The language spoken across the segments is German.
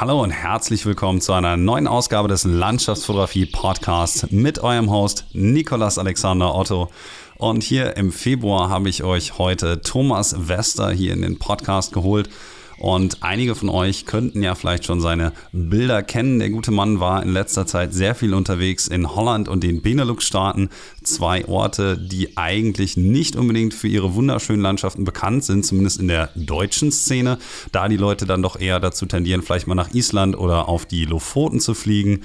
Hallo und herzlich willkommen zu einer neuen Ausgabe des Landschaftsfotografie Podcasts mit eurem Host Nikolas Alexander Otto. Und hier im Februar habe ich euch heute Thomas Wester hier in den Podcast geholt. Und einige von euch könnten ja vielleicht schon seine Bilder kennen. Der gute Mann war in letzter Zeit sehr viel unterwegs in Holland und den Benelux-Staaten. Zwei Orte, die eigentlich nicht unbedingt für ihre wunderschönen Landschaften bekannt sind, zumindest in der deutschen Szene. Da die Leute dann doch eher dazu tendieren, vielleicht mal nach Island oder auf die Lofoten zu fliegen.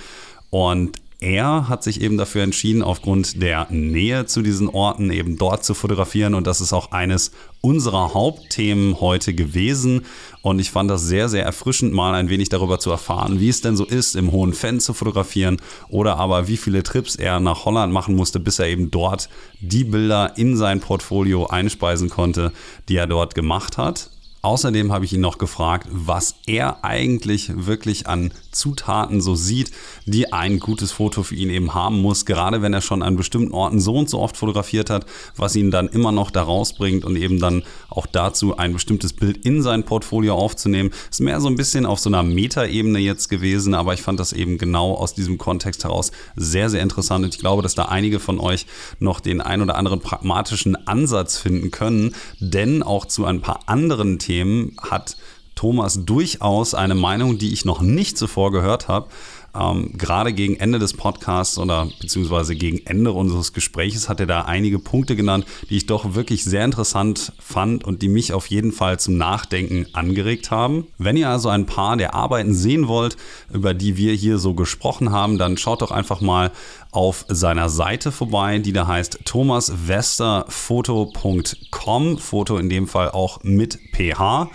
Und er hat sich eben dafür entschieden, aufgrund der Nähe zu diesen Orten eben dort zu fotografieren. Und das ist auch eines unserer Hauptthemen heute gewesen. Und ich fand das sehr, sehr erfrischend, mal ein wenig darüber zu erfahren, wie es denn so ist, im Hohen Fan zu fotografieren oder aber wie viele Trips er nach Holland machen musste, bis er eben dort die Bilder in sein Portfolio einspeisen konnte, die er dort gemacht hat. Außerdem habe ich ihn noch gefragt, was er eigentlich wirklich an Zutaten so sieht, die ein gutes Foto für ihn eben haben muss, gerade wenn er schon an bestimmten Orten so und so oft fotografiert hat, was ihn dann immer noch da rausbringt und eben dann auch dazu ein bestimmtes Bild in sein Portfolio aufzunehmen. Ist mehr so ein bisschen auf so einer Metaebene jetzt gewesen, aber ich fand das eben genau aus diesem Kontext heraus sehr, sehr interessant. Und ich glaube, dass da einige von euch noch den ein oder anderen pragmatischen Ansatz finden können, denn auch zu ein paar anderen Themen hat Thomas durchaus eine Meinung, die ich noch nicht zuvor gehört habe. Ähm, gerade gegen Ende des Podcasts oder beziehungsweise gegen Ende unseres Gespräches hat er da einige Punkte genannt, die ich doch wirklich sehr interessant fand und die mich auf jeden Fall zum Nachdenken angeregt haben. Wenn ihr also ein paar der Arbeiten sehen wollt, über die wir hier so gesprochen haben, dann schaut doch einfach mal auf seiner Seite vorbei, die da heißt thomaswesterfoto.com. Foto in dem Fall auch mit PH.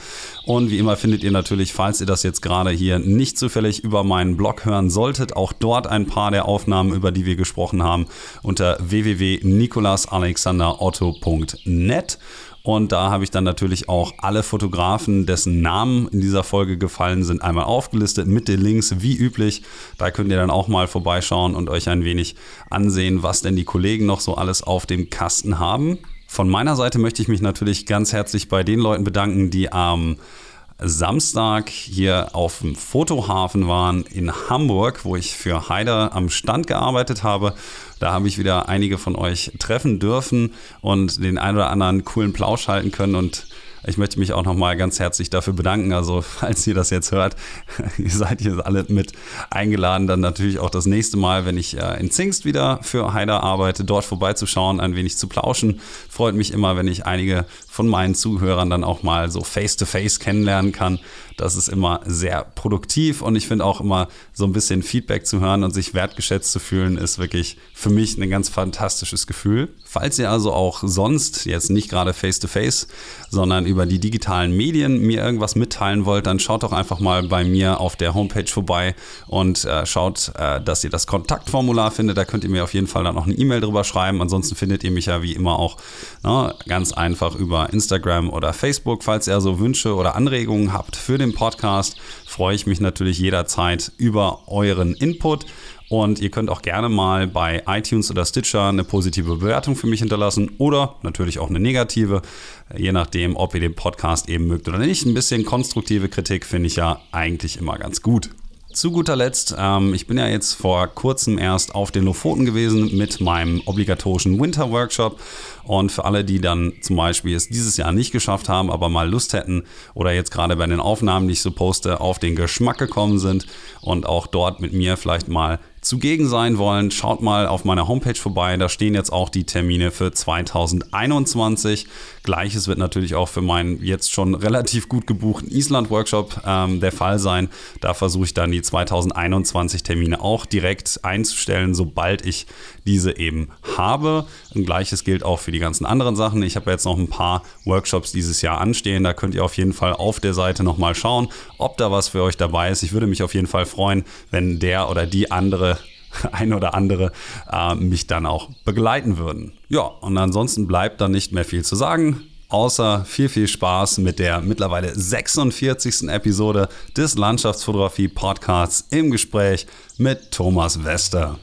Und wie immer findet ihr natürlich, falls ihr das jetzt gerade hier nicht zufällig über meinen Blog hören solltet, auch dort ein paar der Aufnahmen, über die wir gesprochen haben, unter www.nikolasalexanderotto.net. Und da habe ich dann natürlich auch alle Fotografen, dessen Namen in dieser Folge gefallen sind, einmal aufgelistet mit den Links wie üblich. Da könnt ihr dann auch mal vorbeischauen und euch ein wenig ansehen, was denn die Kollegen noch so alles auf dem Kasten haben. Von meiner Seite möchte ich mich natürlich ganz herzlich bei den Leuten bedanken, die am Samstag hier auf dem Fotohafen waren in Hamburg, wo ich für Haider am Stand gearbeitet habe. Da habe ich wieder einige von euch treffen dürfen und den einen oder anderen coolen Plausch halten können und ich möchte mich auch nochmal ganz herzlich dafür bedanken. Also, falls ihr das jetzt hört, ihr seid hier alle mit eingeladen, dann natürlich auch das nächste Mal, wenn ich äh, in Zingst wieder für Haider arbeite, dort vorbeizuschauen, ein wenig zu plauschen. Freut mich immer, wenn ich einige von meinen Zuhörern dann auch mal so face-to-face -face kennenlernen kann. Das ist immer sehr produktiv und ich finde auch immer so ein bisschen Feedback zu hören und sich wertgeschätzt zu fühlen, ist wirklich für mich ein ganz fantastisches Gefühl. Falls ihr also auch sonst, jetzt nicht gerade face-to-face, sondern über die digitalen Medien mir irgendwas mitteilen wollt, dann schaut doch einfach mal bei mir auf der Homepage vorbei und äh, schaut, äh, dass ihr das Kontaktformular findet. Da könnt ihr mir auf jeden Fall dann noch eine E-Mail drüber schreiben. Ansonsten findet ihr mich ja wie immer auch na, ganz einfach über Instagram oder Facebook. Falls ihr also Wünsche oder Anregungen habt für den Podcast, freue ich mich natürlich jederzeit über euren Input. Und ihr könnt auch gerne mal bei iTunes oder Stitcher eine positive Bewertung für mich hinterlassen oder natürlich auch eine negative, je nachdem, ob ihr den Podcast eben mögt oder nicht. Ein bisschen konstruktive Kritik finde ich ja eigentlich immer ganz gut. Zu guter Letzt, ähm, ich bin ja jetzt vor kurzem erst auf den Lofoten gewesen mit meinem obligatorischen Winter Workshop. Und für alle, die dann zum Beispiel es dieses Jahr nicht geschafft haben, aber mal Lust hätten oder jetzt gerade bei den Aufnahmen, die ich so poste, auf den Geschmack gekommen sind und auch dort mit mir vielleicht mal zugegen sein wollen, schaut mal auf meiner Homepage vorbei. Da stehen jetzt auch die Termine für 2021. Gleiches wird natürlich auch für meinen jetzt schon relativ gut gebuchten Island-Workshop ähm, der Fall sein. Da versuche ich dann die 2021 Termine auch direkt einzustellen, sobald ich diese eben habe. Und gleiches gilt auch für die ganzen anderen Sachen. Ich habe jetzt noch ein paar Workshops dieses Jahr anstehen. Da könnt ihr auf jeden Fall auf der Seite nochmal schauen, ob da was für euch dabei ist. Ich würde mich auf jeden Fall freuen, wenn der oder die andere ein oder andere äh, mich dann auch begleiten würden. Ja, und ansonsten bleibt dann nicht mehr viel zu sagen. Außer viel, viel Spaß mit der mittlerweile 46. Episode des Landschaftsfotografie Podcasts im Gespräch mit Thomas Wester.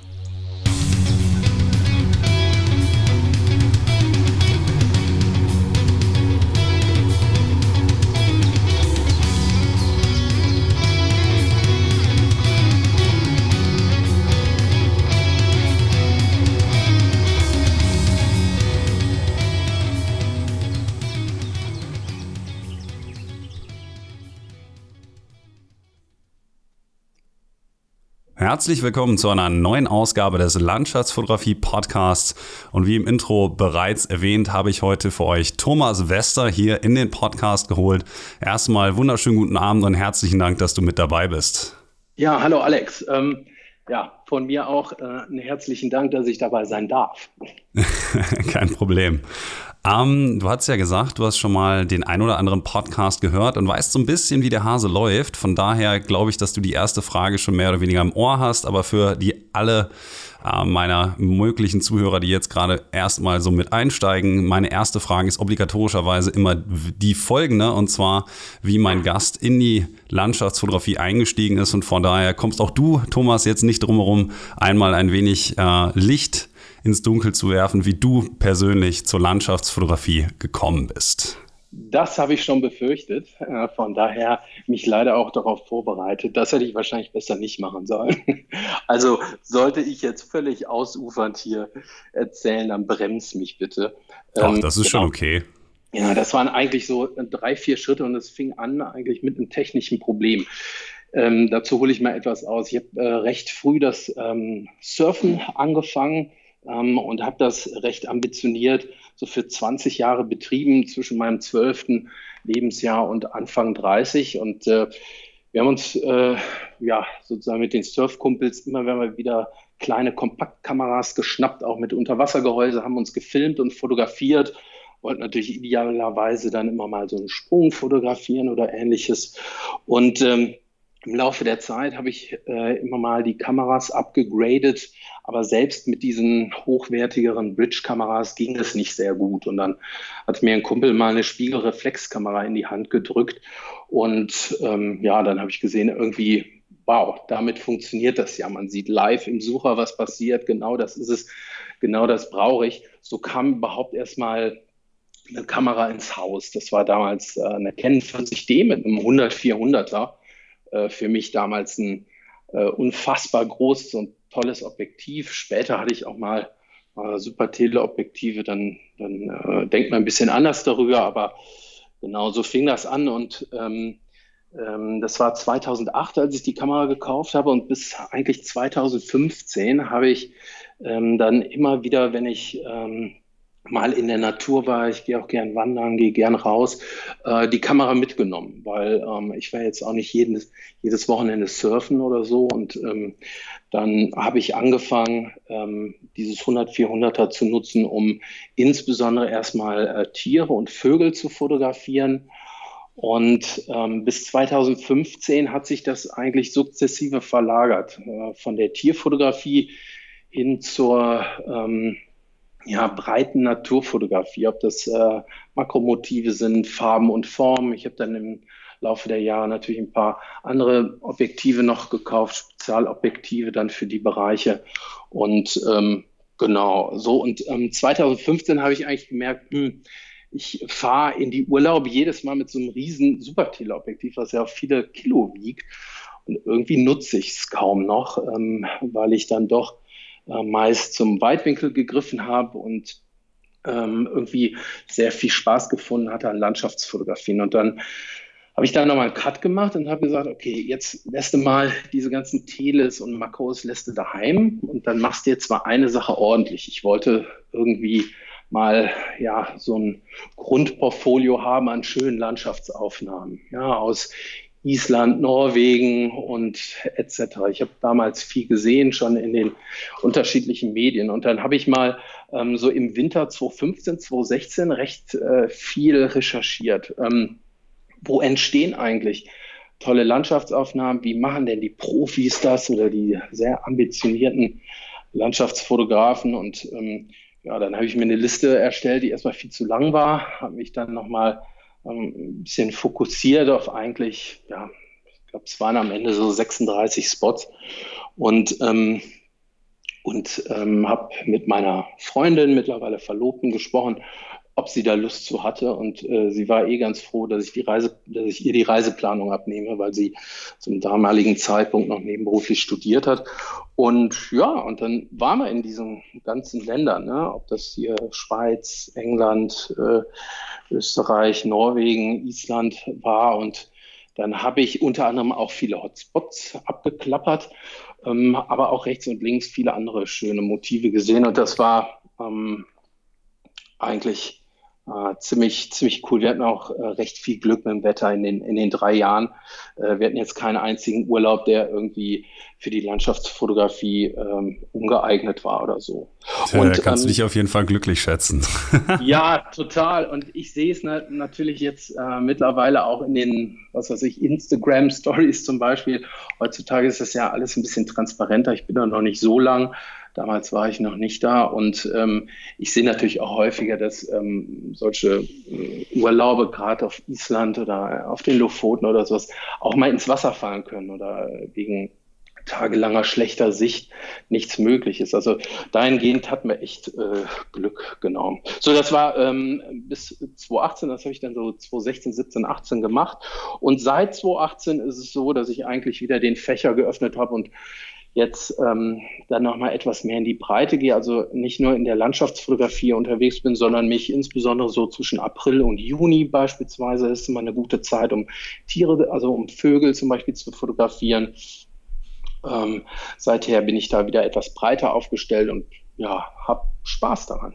Herzlich willkommen zu einer neuen Ausgabe des Landschaftsfotografie Podcasts. Und wie im Intro bereits erwähnt, habe ich heute für euch Thomas Wester hier in den Podcast geholt. Erstmal wunderschönen guten Abend und herzlichen Dank, dass du mit dabei bist. Ja, hallo Alex. Ähm, ja, von mir auch äh, einen herzlichen Dank, dass ich dabei sein darf. Kein Problem. Ähm, du hast ja gesagt, du hast schon mal den ein oder anderen Podcast gehört und weißt so ein bisschen, wie der Hase läuft. Von daher glaube ich, dass du die erste Frage schon mehr oder weniger im Ohr hast. Aber für die alle äh, meiner möglichen Zuhörer, die jetzt gerade erstmal so mit einsteigen, meine erste Frage ist obligatorischerweise immer die folgende. Und zwar, wie mein Gast in die Landschaftsfotografie eingestiegen ist. Und von daher kommst auch du, Thomas, jetzt nicht drumherum, einmal ein wenig äh, Licht ins Dunkel zu werfen, wie du persönlich zur Landschaftsfotografie gekommen bist. Das habe ich schon befürchtet. Äh, von daher mich leider auch darauf vorbereitet. Das hätte ich wahrscheinlich besser nicht machen sollen. Also sollte ich jetzt völlig ausufernd hier erzählen, dann bremst mich bitte. Doch, ähm, das ist genau. schon okay. Ja, das waren eigentlich so drei, vier Schritte und es fing an eigentlich mit einem technischen Problem. Ähm, dazu hole ich mal etwas aus. Ich habe äh, recht früh das ähm, Surfen angefangen ähm, und habe das recht ambitioniert so für 20 Jahre betrieben zwischen meinem 12. Lebensjahr und Anfang 30 und äh, wir haben uns äh, ja sozusagen mit den Surfkumpels immer wenn wir wieder kleine Kompaktkameras geschnappt, auch mit Unterwassergehäuse, haben uns gefilmt und fotografiert, wollten natürlich idealerweise dann immer mal so einen Sprung fotografieren oder ähnliches und ähm, im Laufe der Zeit habe ich äh, immer mal die Kameras abgegradet, aber selbst mit diesen hochwertigeren Bridge-Kameras ging es nicht sehr gut. Und dann hat mir ein Kumpel mal eine Spiegelreflexkamera in die Hand gedrückt. Und ähm, ja, dann habe ich gesehen, irgendwie, wow, damit funktioniert das ja. Man sieht live im Sucher, was passiert. Genau das ist es. Genau das brauche ich. So kam überhaupt erstmal eine Kamera ins Haus. Das war damals äh, eine Canon 40D mit einem 100-400er äh, für mich damals ein äh, unfassbar großes und tolles Objektiv. Später hatte ich auch mal äh, super Teleobjektive, dann, dann äh, denkt man ein bisschen anders darüber, aber genau so fing das an und ähm, ähm, das war 2008, als ich die Kamera gekauft habe und bis eigentlich 2015 habe ich ähm, dann immer wieder, wenn ich ähm, mal in der Natur war, ich gehe auch gern wandern, gehe gern raus, äh, die Kamera mitgenommen, weil ähm, ich war jetzt auch nicht jedes, jedes Wochenende surfen oder so und ähm, dann habe ich angefangen, ähm, dieses 100-400er zu nutzen, um insbesondere erstmal äh, Tiere und Vögel zu fotografieren. Und ähm, bis 2015 hat sich das eigentlich sukzessive verlagert, äh, von der Tierfotografie hin zur ähm, ja, breiten Naturfotografie, ob das äh, Makromotive sind, Farben und Formen. Ich habe dann im Laufe der Jahre natürlich ein paar andere Objektive noch gekauft, Spezialobjektive dann für die Bereiche. Und ähm, genau, so. Und ähm, 2015 habe ich eigentlich gemerkt, hm, ich fahre in die Urlaub jedes Mal mit so einem riesen Superteleobjektiv, was ja auch viele Kilo wiegt. Und irgendwie nutze ich es kaum noch, ähm, weil ich dann doch äh, meist zum Weitwinkel gegriffen habe und ähm, irgendwie sehr viel Spaß gefunden hatte an Landschaftsfotografien. Und dann habe ich da nochmal einen Cut gemacht und habe gesagt, okay, jetzt lässt du mal diese ganzen Teles und Makros lässt du daheim und dann machst du jetzt mal eine Sache ordentlich. Ich wollte irgendwie mal ja so ein Grundportfolio haben an schönen Landschaftsaufnahmen, ja aus Island, Norwegen und etc. Ich habe damals viel gesehen, schon in den unterschiedlichen Medien. Und dann habe ich mal ähm, so im Winter 2015, 2016 recht äh, viel recherchiert. Ähm, wo entstehen eigentlich tolle Landschaftsaufnahmen? Wie machen denn die Profis das oder die sehr ambitionierten Landschaftsfotografen? Und ähm, ja, dann habe ich mir eine Liste erstellt, die erstmal viel zu lang war, habe mich dann nochmal ähm, ein bisschen fokussiert auf eigentlich, ja, ich glaube, es waren am Ende so 36 Spots. Und ähm, und ähm, habe mit meiner Freundin, mittlerweile Verlobten, gesprochen, ob sie da Lust zu hatte. Und äh, sie war eh ganz froh, dass ich die Reise, dass ich ihr die Reiseplanung abnehme, weil sie zum damaligen Zeitpunkt noch nebenberuflich studiert hat. Und ja, und dann waren wir in diesen ganzen Ländern, ne? ob das hier Schweiz, England, äh, Österreich, Norwegen, Island war und Dann habe ich unter anderem auch viele Hotspots abgeklappert, ähm, aber auch rechts und links viele andere schöne Motive gesehen. Und das war ähm, eigentlich äh, ziemlich, ziemlich cool. Wir hatten auch äh, recht viel Glück mit dem Wetter in den, in den drei Jahren. Äh, wir hatten jetzt keinen einzigen Urlaub, der irgendwie für die Landschaftsfotografie ähm, ungeeignet war oder so. Tja, und, kannst ähm, du dich auf jeden Fall glücklich schätzen. ja, total. Und ich sehe es na natürlich jetzt äh, mittlerweile auch in den, was weiß ich, Instagram-Stories zum Beispiel. Heutzutage ist das ja alles ein bisschen transparenter. Ich bin da noch nicht so lang. Damals war ich noch nicht da und ähm, ich sehe natürlich auch häufiger, dass ähm, solche äh, Urlaube gerade auf Island oder auf den Lofoten oder sowas auch mal ins Wasser fallen können oder wegen tagelanger schlechter Sicht nichts möglich ist. Also dahingehend hat mir echt äh, Glück genommen. So, das war ähm, bis 2018, das habe ich dann so 2016, 17, 18 gemacht. Und seit 2018 ist es so, dass ich eigentlich wieder den Fächer geöffnet habe und jetzt ähm, dann nochmal etwas mehr in die Breite gehe, also nicht nur in der Landschaftsfotografie unterwegs bin, sondern mich insbesondere so zwischen April und Juni beispielsweise, ist immer eine gute Zeit, um Tiere, also um Vögel zum Beispiel zu fotografieren. Ähm, seither bin ich da wieder etwas breiter aufgestellt und ja, habe Spaß daran.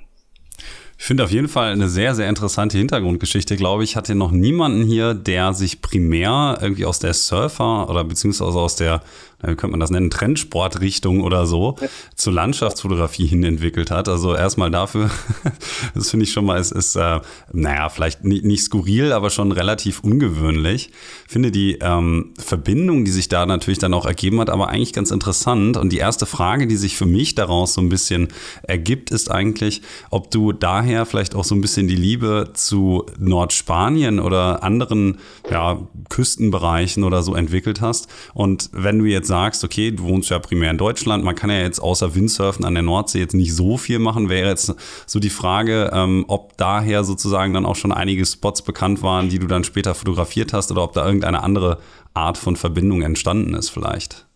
Ich finde auf jeden Fall eine sehr, sehr interessante Hintergrundgeschichte, glaube ich. Hatte noch niemanden hier, der sich primär irgendwie aus der Surfer oder beziehungsweise aus der wie könnte man das nennen, Trendsportrichtung oder so ja. zur Landschaftsfotografie hin entwickelt hat. Also erstmal dafür, das finde ich schon mal, es ist, äh, naja, vielleicht nicht, nicht skurril, aber schon relativ ungewöhnlich. Ich finde die ähm, Verbindung, die sich da natürlich dann auch ergeben hat, aber eigentlich ganz interessant. Und die erste Frage, die sich für mich daraus so ein bisschen ergibt, ist eigentlich, ob du daher vielleicht auch so ein bisschen die Liebe zu Nordspanien oder anderen ja, Küstenbereichen oder so entwickelt hast. Und wenn du jetzt sagst, okay, du wohnst ja primär in Deutschland, man kann ja jetzt außer Windsurfen an der Nordsee jetzt nicht so viel machen, wäre jetzt so die Frage, ähm, ob daher sozusagen dann auch schon einige Spots bekannt waren, die du dann später fotografiert hast oder ob da irgendeine andere Art von Verbindung entstanden ist vielleicht.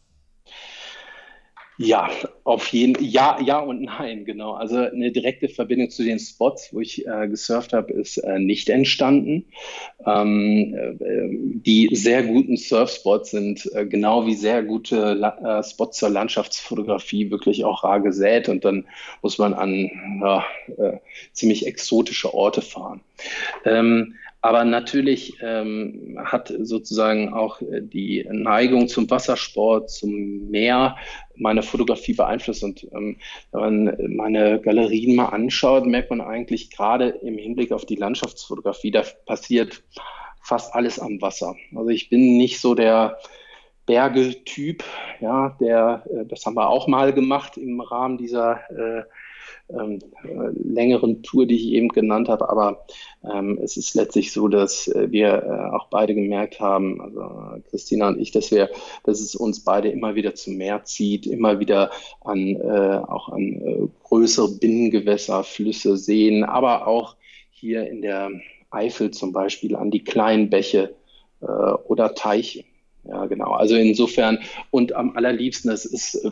Ja, auf jeden ja, ja und nein, genau. Also eine direkte Verbindung zu den Spots, wo ich äh, gesurft habe, ist äh, nicht entstanden. Ähm, äh, die sehr guten Surfspots sind äh, genau wie sehr gute La äh, Spots zur Landschaftsfotografie wirklich auch rar gesät und dann muss man an ja, äh, ziemlich exotische Orte fahren. Ähm, aber natürlich ähm, hat sozusagen auch äh, die Neigung zum Wassersport, zum Meer meine Fotografie beeinflusst. Und ähm, wenn man meine Galerien mal anschaut, merkt man eigentlich gerade im Hinblick auf die Landschaftsfotografie, da passiert fast alles am Wasser. Also ich bin nicht so der Berge-Typ, ja, der, äh, das haben wir auch mal gemacht im Rahmen dieser äh, ähm, längeren Tour, die ich eben genannt habe. Aber ähm, es ist letztlich so, dass äh, wir äh, auch beide gemerkt haben, also Christina und ich, dass wir, dass es uns beide immer wieder zum Meer zieht, immer wieder an äh, auch an äh, größere Binnengewässer, Flüsse, Seen, aber auch hier in der Eifel zum Beispiel an die kleinen Bäche äh, oder Teiche. Ja, genau. Also insofern und am allerliebsten, das ist äh,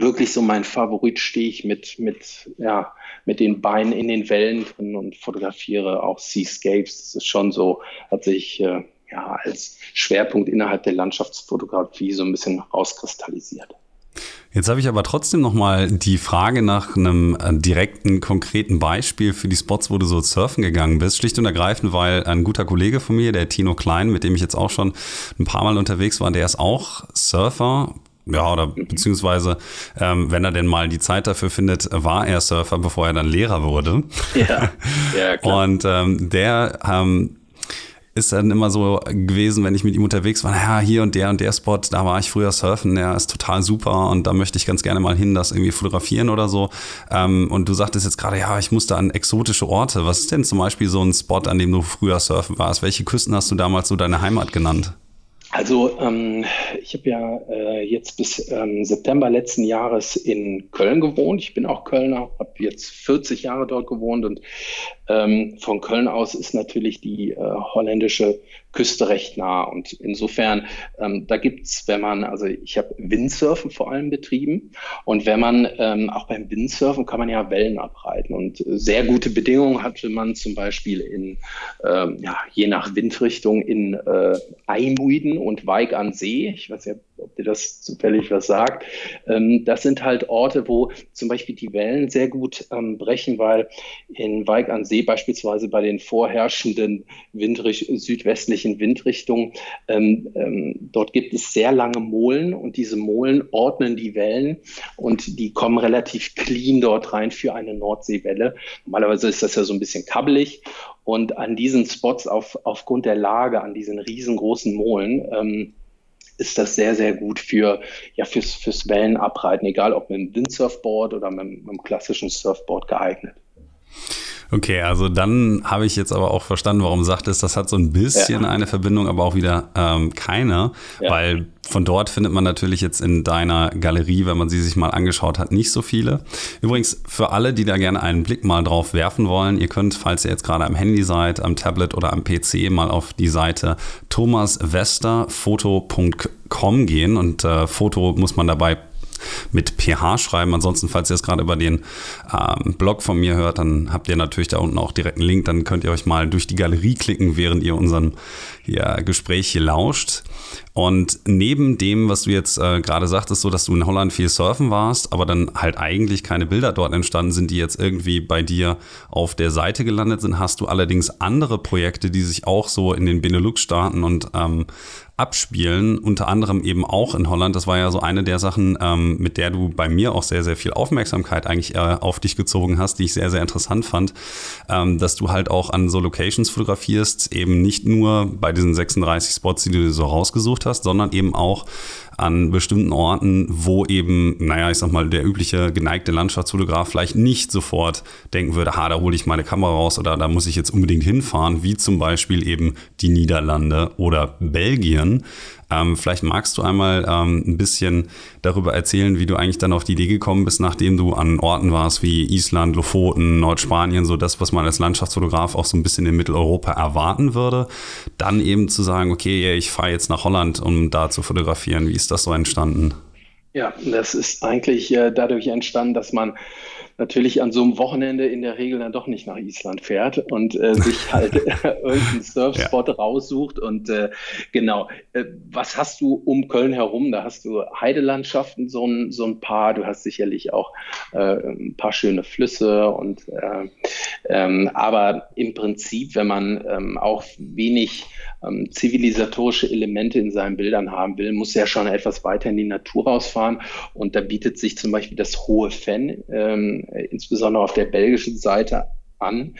wirklich so mein Favorit, stehe ich mit, mit, ja, mit den Beinen in den Wellen drin und fotografiere auch Seascapes. Das ist schon so, hat sich äh, ja, als Schwerpunkt innerhalb der Landschaftsfotografie so ein bisschen rauskristallisiert. Jetzt habe ich aber trotzdem noch mal die Frage nach einem äh, direkten, konkreten Beispiel für die Spots, wo du so surfen gegangen bist. Schlicht und ergreifend, weil ein guter Kollege von mir, der Tino Klein, mit dem ich jetzt auch schon ein paar Mal unterwegs war, der ist auch Surfer, ja, oder beziehungsweise, ähm, wenn er denn mal die Zeit dafür findet, war er Surfer, bevor er dann Lehrer wurde. Ja, ja klar. Und ähm, der ähm, ist dann immer so gewesen, wenn ich mit ihm unterwegs war, naja, hier und der und der Spot, da war ich früher surfen, der ist total super und da möchte ich ganz gerne mal hin, das irgendwie fotografieren oder so. Ähm, und du sagtest jetzt gerade, ja, ich musste an exotische Orte. Was ist denn zum Beispiel so ein Spot, an dem du früher surfen warst? Welche Küsten hast du damals so deine Heimat genannt? Also ähm, ich habe ja äh, jetzt bis ähm, September letzten Jahres in Köln gewohnt. Ich bin auch Kölner, habe jetzt 40 Jahre dort gewohnt und ähm, von Köln aus ist natürlich die äh, holländische Küste recht nah. Und insofern, ähm, da gibt's, wenn man, also ich habe Windsurfen vor allem betrieben. Und wenn man, ähm, auch beim Windsurfen kann man ja Wellen abreiten. Und sehr gute Bedingungen hatte man zum Beispiel in, ähm, ja, je nach Windrichtung in äh, Eimuiden und Weig an See. Ich weiß ja, ob dir das zufällig was sagt. Ähm, das sind halt Orte, wo zum Beispiel die Wellen sehr gut ähm, brechen, weil in Weig an See beispielsweise bei den vorherrschenden Windricht südwestlichen Windrichtungen, ähm, ähm, dort gibt es sehr lange Molen und diese Molen ordnen die Wellen und die kommen relativ clean dort rein für eine Nordseewelle. Normalerweise ist das ja so ein bisschen kabbelig und an diesen Spots auf, aufgrund der Lage, an diesen riesengroßen Molen, ähm, ist das sehr, sehr gut für, ja, fürs, fürs Wellenabreiten, egal ob mit einem Windsurfboard oder mit, mit einem klassischen Surfboard geeignet. Okay, also dann habe ich jetzt aber auch verstanden, warum du sagtest, das hat so ein bisschen ja. eine Verbindung, aber auch wieder ähm, keine, ja. weil von dort findet man natürlich jetzt in deiner Galerie, wenn man sie sich mal angeschaut hat, nicht so viele. Übrigens, für alle, die da gerne einen Blick mal drauf werfen wollen, ihr könnt, falls ihr jetzt gerade am Handy seid, am Tablet oder am PC, mal auf die Seite thomaswesterfoto.com gehen und äh, Foto muss man dabei mit PH schreiben. Ansonsten, falls ihr es gerade über den ähm, Blog von mir hört, dann habt ihr natürlich da unten auch direkt einen Link. Dann könnt ihr euch mal durch die Galerie klicken, während ihr unserem ja, Gespräch hier lauscht. Und neben dem, was du jetzt äh, gerade sagtest, so dass du in Holland viel surfen warst, aber dann halt eigentlich keine Bilder dort entstanden sind, die jetzt irgendwie bei dir auf der Seite gelandet sind, hast du allerdings andere Projekte, die sich auch so in den Benelux-Staaten und ähm, abspielen, unter anderem eben auch in Holland. Das war ja so eine der Sachen, ähm, mit der du bei mir auch sehr, sehr viel Aufmerksamkeit eigentlich äh, auf dich gezogen hast, die ich sehr, sehr interessant fand, ähm, dass du halt auch an so Locations fotografierst, eben nicht nur bei diesen 36 Spots, die du so rausgesucht hast, sondern eben auch an bestimmten Orten, wo eben, naja, ich sag mal, der übliche geneigte Landschaftsfotograf vielleicht nicht sofort denken würde, ha, da hole ich meine Kamera raus oder da muss ich jetzt unbedingt hinfahren, wie zum Beispiel eben die Niederlande oder Belgien. Ähm, vielleicht magst du einmal ähm, ein bisschen darüber erzählen, wie du eigentlich dann auf die Idee gekommen bist, nachdem du an Orten warst wie Island, Lofoten, Nordspanien, so das, was man als Landschaftsfotograf auch so ein bisschen in Mitteleuropa erwarten würde. Dann eben zu sagen, okay, ich fahre jetzt nach Holland, um da zu fotografieren. Wie ist das so entstanden? Ja, das ist eigentlich äh, dadurch entstanden, dass man natürlich an so einem Wochenende in der Regel dann doch nicht nach Island fährt und äh, sich halt irgendeinen Surfspot ja. raussucht. Und äh, genau, äh, was hast du um Köln herum? Da hast du Heidelandschaften, so ein, so ein paar. Du hast sicherlich auch äh, ein paar schöne Flüsse. Und, äh, ähm, aber im Prinzip, wenn man ähm, auch wenig ähm, zivilisatorische Elemente in seinen Bildern haben will, muss er schon etwas weiter in die Natur rausfahren. Und da bietet sich zum Beispiel das Hohe Fenn, ähm, insbesondere auf der belgischen Seite, an.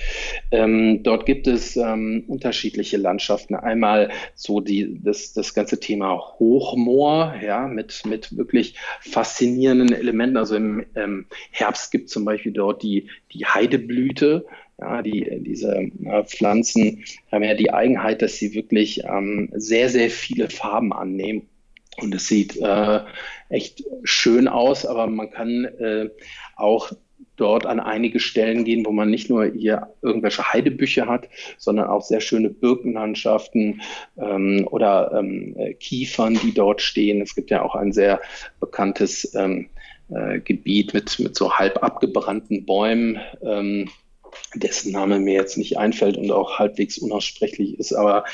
Ähm, dort gibt es ähm, unterschiedliche Landschaften. Einmal so die, das, das ganze Thema Hochmoor, ja, mit, mit wirklich faszinierenden Elementen. Also im ähm, Herbst gibt es zum Beispiel dort die, die Heideblüte. Ja, die, diese äh, Pflanzen haben ja die Eigenheit, dass sie wirklich ähm, sehr, sehr viele Farben annehmen. Und es sieht äh, echt schön aus, aber man kann äh, auch dort an einige Stellen gehen, wo man nicht nur hier irgendwelche Heidebüche hat, sondern auch sehr schöne Birkenlandschaften ähm, oder ähm, Kiefern, die dort stehen. Es gibt ja auch ein sehr bekanntes ähm, äh, Gebiet mit, mit so halb abgebrannten Bäumen. Ähm, dessen Name mir jetzt nicht einfällt und auch halbwegs unaussprechlich ist. Aber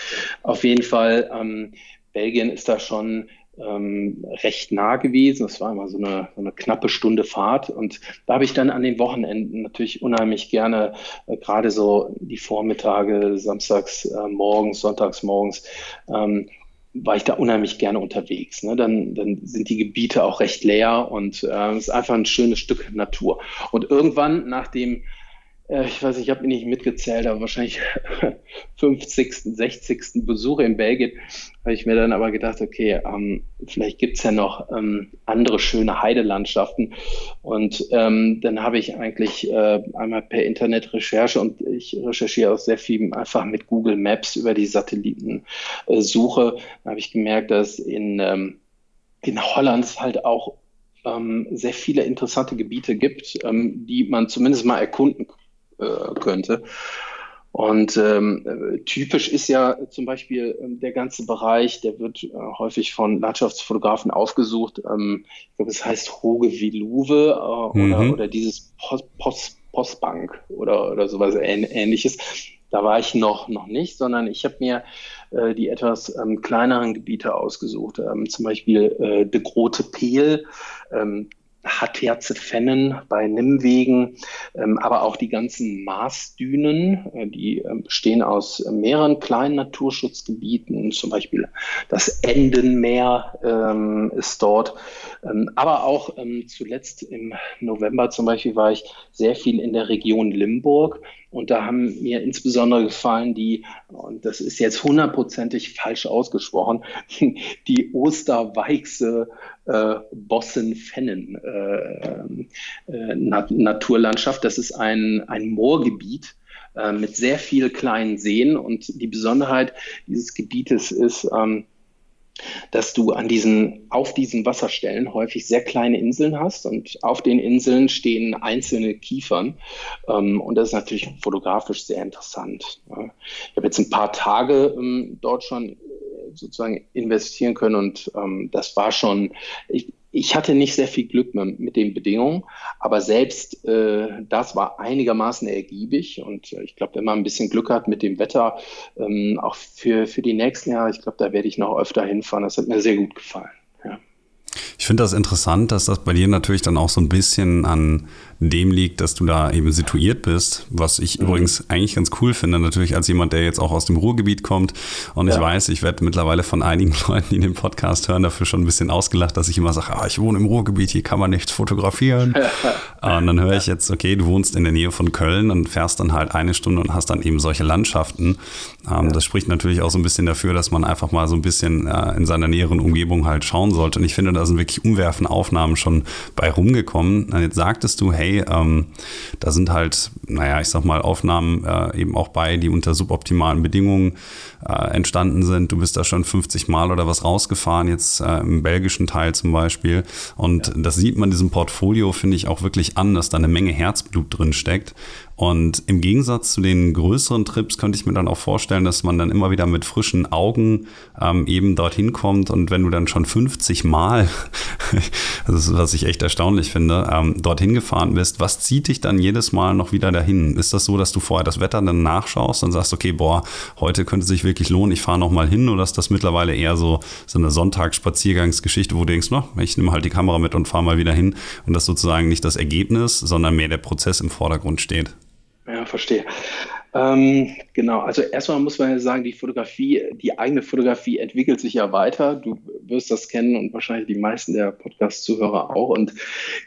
auf jeden Fall, ähm, Belgien ist da schon ähm, recht nah gewesen. Das war immer so eine, so eine, knappe Stunde Fahrt. Und da habe ich dann an den Wochenenden natürlich unheimlich gerne, äh, gerade so die Vormittage, samstags äh, morgens, sonntags morgens, ähm, war ich da unheimlich gerne unterwegs. Ne? Dann, dann sind die Gebiete auch recht leer und äh, es ist einfach ein schönes Stück Natur. Und irgendwann nach dem äh, ich weiß, ich habe nicht mitgezählt, aber wahrscheinlich 50., 60. Besuche in Belgien, habe ich mir dann aber gedacht, okay, ähm, vielleicht gibt's ja noch ähm, andere schöne Heidelandschaften. Und ähm, dann habe ich eigentlich äh, einmal per Internetrecherche und ich recherchiere auch sehr viel einfach mit Google Maps über die Satellitensuche, äh, habe ich gemerkt, dass in, ähm, in Holland halt auch ähm, sehr viele interessante Gebiete gibt, ähm, die man zumindest mal erkunden äh, könnte. Und ähm, typisch ist ja zum Beispiel ähm, der ganze Bereich, der wird äh, häufig von Landschaftsfotografen aufgesucht. Ähm, ich glaube, es heißt Hoge Viluve äh, mhm. oder, oder dieses Post, Post, Postbank oder, oder sowas ähnliches. Da war ich noch, noch nicht, sondern ich habe mir äh, die etwas ähm, kleineren Gebiete ausgesucht. Ähm, zum Beispiel äh, de Grote Peel, ähm, Hatterzefennen bei Nimmwegen, ähm, aber auch die ganzen Marsdünen, äh, die äh, bestehen aus mehreren kleinen Naturschutzgebieten, zum Beispiel das Endenmeer ähm, ist dort, ähm, aber auch ähm, zuletzt im November zum Beispiel war ich sehr viel in der Region Limburg und da haben mir insbesondere gefallen die, und das ist jetzt hundertprozentig falsch ausgesprochen, die Osterweichse äh, Bossen-Fennen äh, äh, Naturlandschaft. Das ist ein, ein Moorgebiet äh, mit sehr vielen kleinen Seen und die Besonderheit dieses Gebietes ist, ähm, dass du an diesen, auf diesen Wasserstellen häufig sehr kleine Inseln hast und auf den Inseln stehen einzelne Kiefern. Ähm, und das ist natürlich fotografisch sehr interessant. Ich habe jetzt ein paar Tage ähm, dort schon äh, sozusagen investieren können und ähm, das war schon, ich, ich hatte nicht sehr viel Glück mit den Bedingungen, aber selbst äh, das war einigermaßen ergiebig und äh, ich glaube, wenn man ein bisschen Glück hat mit dem Wetter, ähm, auch für, für die nächsten Jahre, ich glaube, da werde ich noch öfter hinfahren. Das hat mir sehr gut gefallen. Ja. Ich finde das interessant, dass das bei dir natürlich dann auch so ein bisschen an dem liegt, dass du da eben situiert bist, was ich mhm. übrigens eigentlich ganz cool finde, natürlich als jemand, der jetzt auch aus dem Ruhrgebiet kommt. Und ja. ich weiß, ich werde mittlerweile von einigen Leuten, die den Podcast hören, dafür schon ein bisschen ausgelacht, dass ich immer sage, ah, ich wohne im Ruhrgebiet, hier kann man nichts fotografieren. und dann höre ich jetzt, okay, du wohnst in der Nähe von Köln und fährst dann halt eine Stunde und hast dann eben solche Landschaften. Ähm, ja. Das spricht natürlich auch so ein bisschen dafür, dass man einfach mal so ein bisschen äh, in seiner näheren Umgebung halt schauen sollte. Und ich finde, da sind wirklich umwerfende Aufnahmen schon bei rumgekommen. Und jetzt sagtest du, hey, ähm, da sind halt, naja, ich sag mal, Aufnahmen äh, eben auch bei, die unter suboptimalen Bedingungen äh, entstanden sind. Du bist da schon 50 Mal oder was rausgefahren, jetzt äh, im belgischen Teil zum Beispiel. Und ja. das sieht man diesem Portfolio, finde ich, auch wirklich an, dass da eine Menge Herzblut drin steckt. Und im Gegensatz zu den größeren Trips könnte ich mir dann auch vorstellen, dass man dann immer wieder mit frischen Augen ähm, eben dorthin kommt. Und wenn du dann schon 50 Mal, das ist, was ich echt erstaunlich finde, ähm, dorthin gefahren bist, was zieht dich dann jedes Mal noch wieder dahin? Ist das so, dass du vorher das Wetter dann nachschaust und sagst, okay, boah, heute könnte sich wirklich lohnen, ich fahre noch mal hin? Oder ist das mittlerweile eher so, so eine Sonntagsspaziergangsgeschichte, wo du denkst, no, ich nehme halt die Kamera mit und fahre mal wieder hin und das sozusagen nicht das Ergebnis, sondern mehr der Prozess im Vordergrund steht? Ja, verstehe. Ähm, genau, also erstmal muss man ja sagen, die Fotografie, die eigene Fotografie entwickelt sich ja weiter. Du wirst das kennen und wahrscheinlich die meisten der Podcast-Zuhörer auch. Und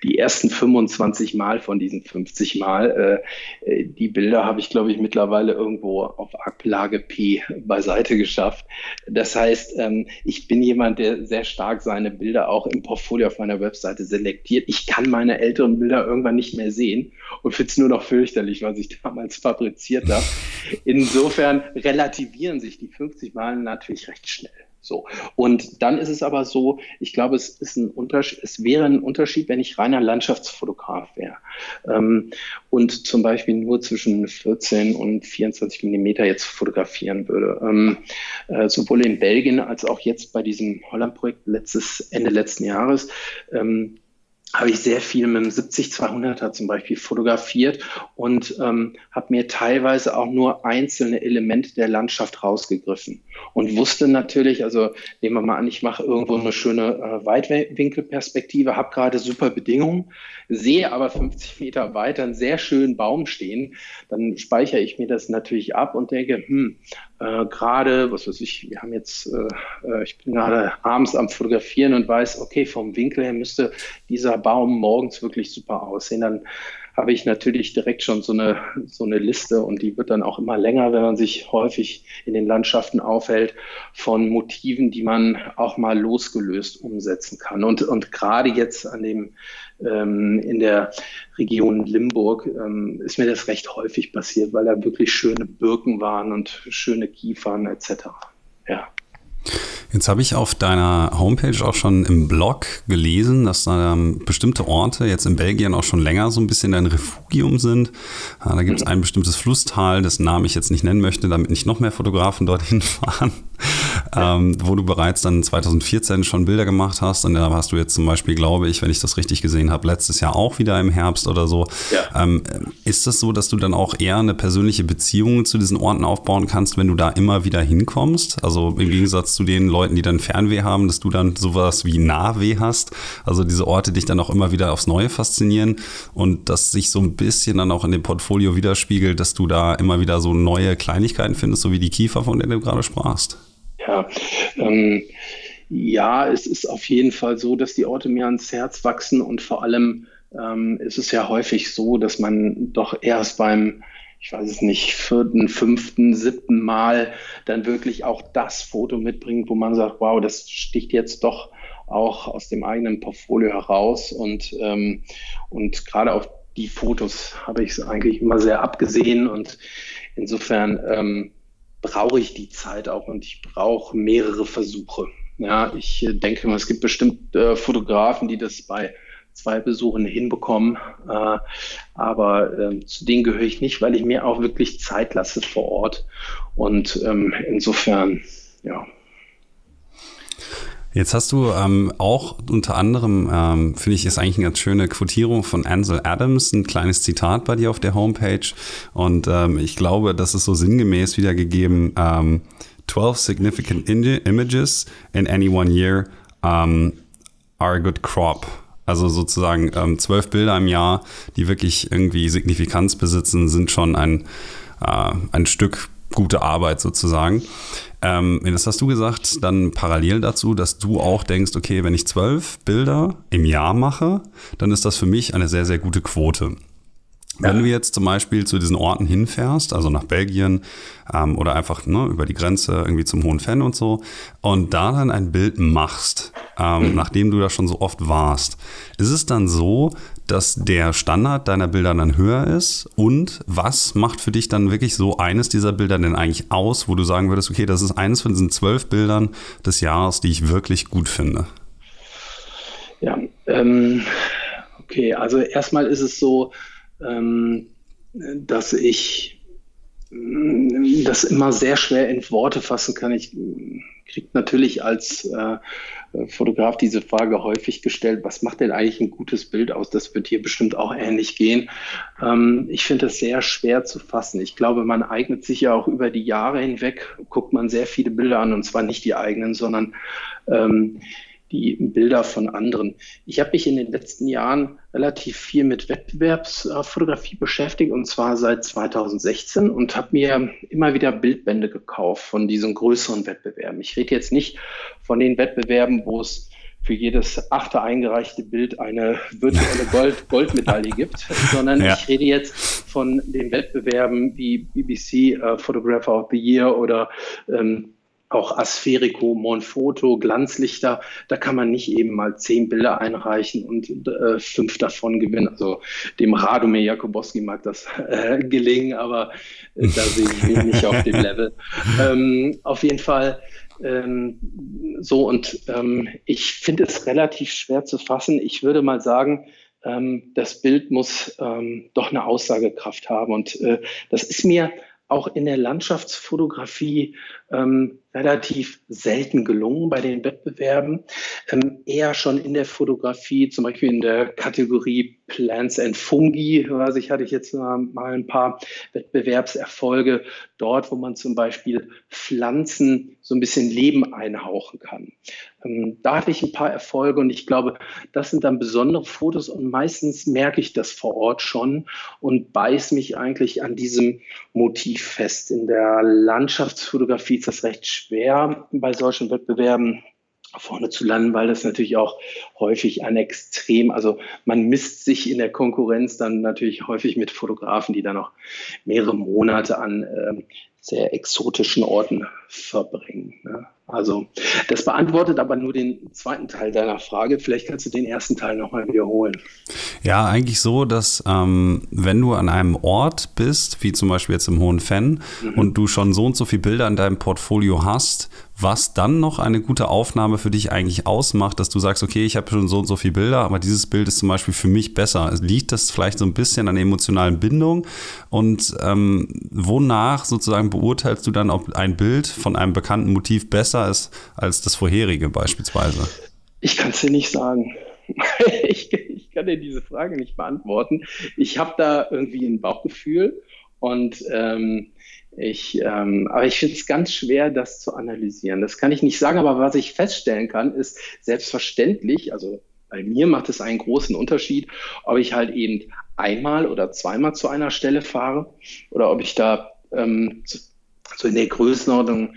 die ersten 25 Mal von diesen 50 Mal, äh, die Bilder habe ich, glaube ich, mittlerweile irgendwo auf Ablage P beiseite geschafft. Das heißt, ähm, ich bin jemand, der sehr stark seine Bilder auch im Portfolio auf meiner Webseite selektiert. Ich kann meine älteren Bilder irgendwann nicht mehr sehen und finde es nur noch fürchterlich, was ich damals fabriziert habe wieder. Insofern relativieren sich die 50 Malen natürlich recht schnell. So. Und dann ist es aber so, ich glaube, es ist ein es wäre ein Unterschied, wenn ich reiner Landschaftsfotograf wäre. Ähm, und zum Beispiel nur zwischen 14 und 24 Millimeter jetzt fotografieren würde. Ähm, äh, sowohl in Belgien als auch jetzt bei diesem Holland-Projekt letztes, Ende letzten Jahres. Ähm, habe ich sehr viel mit dem 70-200er zum Beispiel fotografiert und ähm, habe mir teilweise auch nur einzelne Elemente der Landschaft rausgegriffen und wusste natürlich, also nehmen wir mal an, ich mache irgendwo eine schöne äh, Weitwinkelperspektive, habe gerade super Bedingungen, sehe aber 50 Meter weiter einen sehr schönen Baum stehen, dann speichere ich mir das natürlich ab und denke, hm, äh, gerade, was weiß ich, wir haben jetzt, äh, äh, ich bin gerade abends am Fotografieren und weiß, okay, vom Winkel her müsste dieser Baum morgens wirklich super aussehen. Dann habe ich natürlich direkt schon so eine, so eine Liste und die wird dann auch immer länger, wenn man sich häufig in den Landschaften aufhält, von Motiven, die man auch mal losgelöst umsetzen kann. Und, und gerade jetzt an dem, ähm, in der Region Limburg ähm, ist mir das recht häufig passiert, weil da wirklich schöne Birken waren und schöne Kiefern etc. Ja. Jetzt habe ich auf deiner Homepage auch schon im Blog gelesen, dass da ähm, bestimmte Orte jetzt in Belgien auch schon länger so ein bisschen dein Refugium sind. Ja, da gibt es ein bestimmtes Flusstal, dessen Namen ich jetzt nicht nennen möchte, damit nicht noch mehr Fotografen dorthin fahren ähm, wo du bereits dann 2014 schon Bilder gemacht hast. Und da hast du jetzt zum Beispiel, glaube ich, wenn ich das richtig gesehen habe, letztes Jahr auch wieder im Herbst oder so. Ja. Ähm, ist das so, dass du dann auch eher eine persönliche Beziehung zu diesen Orten aufbauen kannst, wenn du da immer wieder hinkommst? Also im Gegensatz zu den Leuten, die dann Fernweh haben, dass du dann sowas wie Nahweh hast. Also diese Orte dich dann auch immer wieder aufs Neue faszinieren und das sich so ein bisschen dann auch in dem Portfolio widerspiegelt, dass du da immer wieder so neue Kleinigkeiten findest, so wie die Kiefer, von denen du gerade sprachst. Ja, ähm, ja, es ist auf jeden Fall so, dass die Orte mir ans Herz wachsen und vor allem ähm, ist es ja häufig so, dass man doch erst beim ich weiß es nicht, vierten, fünften, siebten Mal dann wirklich auch das Foto mitbringt, wo man sagt, wow, das sticht jetzt doch auch aus dem eigenen Portfolio heraus. Und, ähm, und gerade auf die Fotos habe ich es eigentlich immer sehr abgesehen. Und insofern ähm, brauche ich die Zeit auch und ich brauche mehrere Versuche. Ja, ich äh, denke mal, es gibt bestimmt äh, Fotografen, die das bei zwei Besuchen hinbekommen. Äh, aber äh, zu denen gehöre ich nicht, weil ich mir auch wirklich Zeit lasse vor Ort. Und ähm, insofern, ja, Jetzt hast du ähm, auch unter anderem, ähm, finde ich, ist eigentlich eine ganz schöne Quotierung von Ansel Adams, ein kleines Zitat bei dir auf der Homepage. Und ähm, ich glaube, das ist so sinngemäß wiedergegeben. Ähm, 12 significant images in any one year um, are a good crop. Also sozusagen ähm, zwölf Bilder im Jahr, die wirklich irgendwie Signifikanz besitzen, sind schon ein, äh, ein Stück gute Arbeit sozusagen. Ähm, das hast du gesagt, dann parallel dazu, dass du auch denkst, okay, wenn ich zwölf Bilder im Jahr mache, dann ist das für mich eine sehr, sehr gute Quote. Wenn du jetzt zum Beispiel zu diesen Orten hinfährst, also nach Belgien ähm, oder einfach ne, über die Grenze irgendwie zum Hohen Fan und so, und da dann ein Bild machst, ähm, mhm. nachdem du da schon so oft warst, ist es dann so, dass der Standard deiner Bilder dann höher ist? Und was macht für dich dann wirklich so eines dieser Bilder denn eigentlich aus, wo du sagen würdest, okay, das ist eines von diesen zwölf Bildern des Jahres, die ich wirklich gut finde? Ja, ähm, okay, also erstmal ist es so, dass ich mm, das immer sehr schwer in Worte fassen kann. Ich kriege natürlich als äh, Fotograf diese Frage häufig gestellt, was macht denn eigentlich ein gutes Bild aus? Das wird hier bestimmt auch ähnlich gehen. Ähm, ich finde es sehr schwer zu fassen. Ich glaube, man eignet sich ja auch über die Jahre hinweg, guckt man sehr viele Bilder an und zwar nicht die eigenen, sondern ähm, die Bilder von anderen. Ich habe mich in den letzten Jahren relativ viel mit Wettbewerbsfotografie beschäftigt und zwar seit 2016 und habe mir immer wieder Bildbände gekauft von diesen größeren Wettbewerben. Ich rede jetzt nicht von den Wettbewerben, wo es für jedes achte eingereichte Bild eine virtuelle Gold Goldmedaille gibt, sondern ja. ich rede jetzt von den Wettbewerben wie BBC uh, Photographer of the Year oder ähm, auch Aspherico, Monfoto, Glanzlichter, da kann man nicht eben mal zehn Bilder einreichen und äh, fünf davon gewinnen. Also dem Radomir Jakubowski mag das äh, gelingen, aber äh, da sehe ich mich nicht auf dem Level. Ähm, auf jeden Fall ähm, so und ähm, ich finde es relativ schwer zu fassen. Ich würde mal sagen, ähm, das Bild muss ähm, doch eine Aussagekraft haben und äh, das ist mir auch in der Landschaftsfotografie ähm, relativ selten gelungen bei den Wettbewerben. Ähm, eher schon in der Fotografie, zum Beispiel in der Kategorie Plants and Fungi, weiß ich, hatte ich jetzt mal ein paar Wettbewerbserfolge dort, wo man zum Beispiel Pflanzen so ein bisschen Leben einhauchen kann. Ähm, da hatte ich ein paar Erfolge und ich glaube, das sind dann besondere Fotos und meistens merke ich das vor Ort schon und beiß mich eigentlich an diesem Motiv fest. In der Landschaftsfotografie ist das recht schwer bei solchen Wettbewerben vorne zu landen, weil das natürlich auch häufig an extrem, also man misst sich in der Konkurrenz dann natürlich häufig mit Fotografen, die dann noch mehrere Monate an äh, sehr exotischen Orten verbringen. Ne? Also das beantwortet aber nur den zweiten Teil deiner Frage. Vielleicht kannst du den ersten Teil nochmal wiederholen. Ja, eigentlich so, dass ähm, wenn du an einem Ort bist, wie zum Beispiel jetzt im Hohen Fenn, mhm. und du schon so und so viele Bilder in deinem Portfolio hast, was dann noch eine gute Aufnahme für dich eigentlich ausmacht, dass du sagst, okay, ich habe schon so und so viele Bilder, aber dieses Bild ist zum Beispiel für mich besser. Liegt das vielleicht so ein bisschen an der emotionalen Bindung? Und ähm, wonach sozusagen beurteilst du dann, ob ein Bild von einem bekannten Motiv besser ist als das vorherige beispielsweise? Ich kann es dir nicht sagen. ich, ich, kann dir diese Frage nicht beantworten. Ich habe da irgendwie ein Bauchgefühl und ähm, ich, ähm, aber ich finde es ganz schwer, das zu analysieren. Das kann ich nicht sagen, aber was ich feststellen kann, ist selbstverständlich, also bei mir macht es einen großen Unterschied, ob ich halt eben einmal oder zweimal zu einer Stelle fahre oder ob ich da ähm, so in der Größenordnung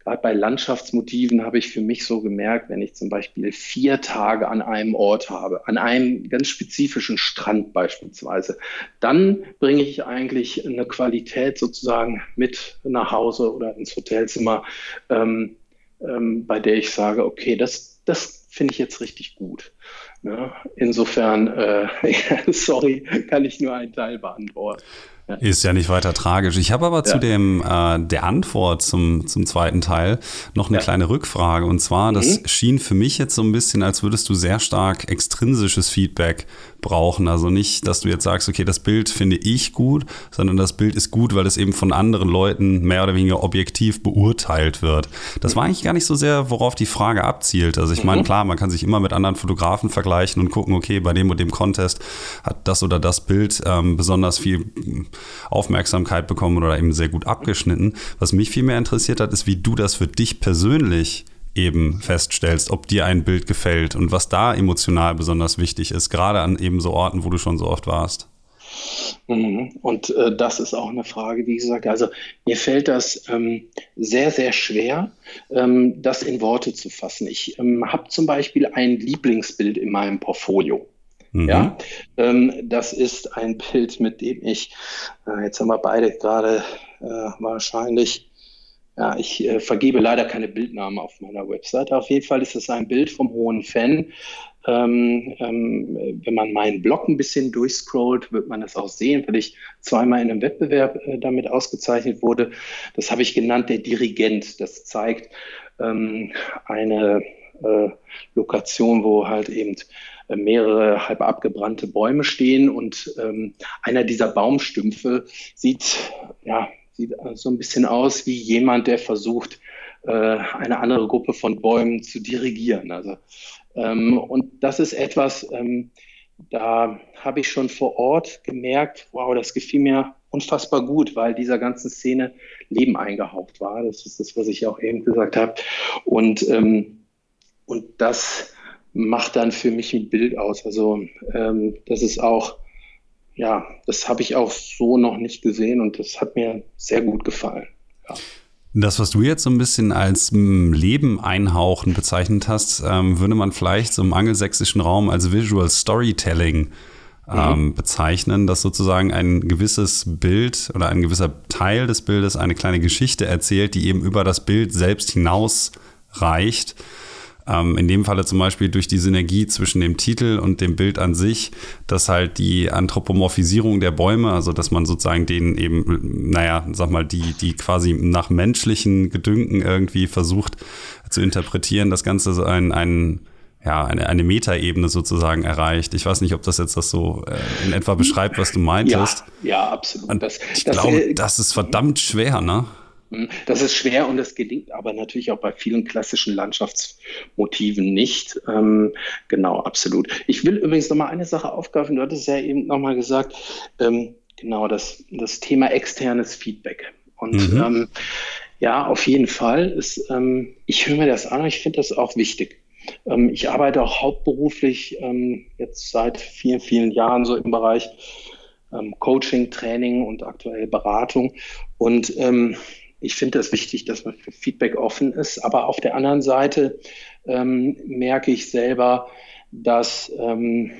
gerade bei Landschaftsmotiven habe ich für mich so gemerkt, wenn ich zum Beispiel vier Tage an einem Ort habe, an einem ganz spezifischen Strand beispielsweise, dann bringe ich eigentlich eine Qualität sozusagen mit nach Hause oder ins Hotelzimmer, ähm, ähm, bei der ich sage, okay, das, das finde ich jetzt richtig gut. Ja, ne? insofern, äh, sorry, kann ich nur einen Teil beantworten. Ist ja nicht weiter tragisch. Ich habe aber ja. zu dem äh, der Antwort zum, zum zweiten Teil noch eine ja. kleine Rückfrage. Und zwar, das mhm. schien für mich jetzt so ein bisschen, als würdest du sehr stark extrinsisches Feedback brauchen. Also nicht, dass du jetzt sagst, okay, das Bild finde ich gut, sondern das Bild ist gut, weil es eben von anderen Leuten mehr oder weniger objektiv beurteilt wird. Das war eigentlich gar nicht so sehr, worauf die Frage abzielt. Also ich meine, mhm. klar, man kann sich immer mit anderen Fotografen vergleichen und gucken, okay, bei dem und dem Contest hat das oder das Bild ähm, besonders viel Aufmerksamkeit bekommen oder eben sehr gut abgeschnitten. Was mich viel mehr interessiert hat, ist, wie du das für dich persönlich eben feststellst, ob dir ein Bild gefällt und was da emotional besonders wichtig ist, gerade an eben so Orten, wo du schon so oft warst. Mhm. Und äh, das ist auch eine Frage, wie gesagt, also mir fällt das ähm, sehr, sehr schwer, ähm, das in Worte zu fassen. Ich ähm, habe zum Beispiel ein Lieblingsbild in meinem Portfolio. Mhm. Ja, ähm, das ist ein Bild, mit dem ich, äh, jetzt haben wir beide gerade äh, wahrscheinlich ja, ich äh, vergebe leider keine Bildnamen auf meiner Webseite. Auf jeden Fall ist es ein Bild vom hohen Fan. Ähm, ähm, wenn man meinen Blog ein bisschen durchscrollt, wird man das auch sehen, weil ich zweimal in einem Wettbewerb äh, damit ausgezeichnet wurde. Das habe ich genannt, der Dirigent. Das zeigt ähm, eine äh, Lokation, wo halt eben äh, mehrere halb abgebrannte Bäume stehen und ähm, einer dieser Baumstümpfe sieht ja sieht so ein bisschen aus wie jemand, der versucht, äh, eine andere Gruppe von Bäumen zu dirigieren. Also, ähm, und das ist etwas, ähm, da habe ich schon vor Ort gemerkt, wow, das gefiel mir unfassbar gut, weil dieser ganzen Szene Leben eingehaucht war. Das ist das, was ich auch eben gesagt habe. Und, ähm, und das macht dann für mich ein Bild aus. Also ähm, das ist auch ja, das habe ich auch so noch nicht gesehen und das hat mir sehr gut gefallen. Ja. Das, was du jetzt so ein bisschen als hm, Leben einhauchen bezeichnet hast, ähm, würde man vielleicht so im angelsächsischen Raum als Visual Storytelling ähm, mhm. bezeichnen, dass sozusagen ein gewisses Bild oder ein gewisser Teil des Bildes eine kleine Geschichte erzählt, die eben über das Bild selbst hinaus reicht. Ähm, in dem Falle zum Beispiel durch die Synergie zwischen dem Titel und dem Bild an sich, dass halt die Anthropomorphisierung der Bäume, also dass man sozusagen denen eben, naja, sag mal, die, die quasi nach menschlichen Gedünken irgendwie versucht zu interpretieren, das Ganze so ein, ein ja, eine, eine Metaebene sozusagen erreicht. Ich weiß nicht, ob das jetzt das so äh, in etwa beschreibt, was du meintest. Ja, ja absolut. Das, ich das, glaube, äh, das ist verdammt schwer, ne? Hm, das ist schwer und das gelingt aber natürlich auch bei vielen klassischen Landschaftsmotiven nicht. Ähm, genau, absolut. Ich will übrigens noch mal eine Sache aufgreifen. Du hattest ja eben noch mal gesagt, ähm, genau, das, das Thema externes Feedback. Und mhm. ähm, ja, auf jeden Fall. Ist, ähm, ich höre mir das an, ich finde das auch wichtig. Ähm, ich arbeite auch hauptberuflich ähm, jetzt seit vielen, vielen Jahren so im Bereich Coaching, Training und aktuell Beratung. Und ich finde das wichtig, dass man für Feedback offen ist. Aber auf der anderen Seite ähm, merke ich selber, dass, ähm,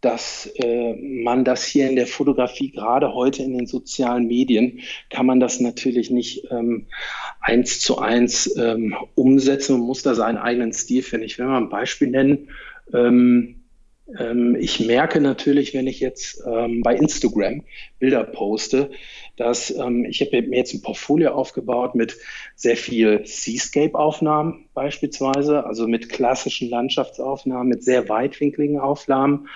dass äh, man das hier in der Fotografie, gerade heute in den sozialen Medien, kann man das natürlich nicht ähm, eins zu eins ähm, umsetzen. Man muss da seinen eigenen Stil finden. Ich will mal ein Beispiel nennen. Ähm, ähm, ich merke natürlich, wenn ich jetzt bei Instagram Bilder poste, dass ähm, ich habe mir jetzt ein Portfolio aufgebaut mit sehr viel Seascape-Aufnahmen beispielsweise, also mit klassischen Landschaftsaufnahmen, mit sehr weitwinkligen Aufnahmen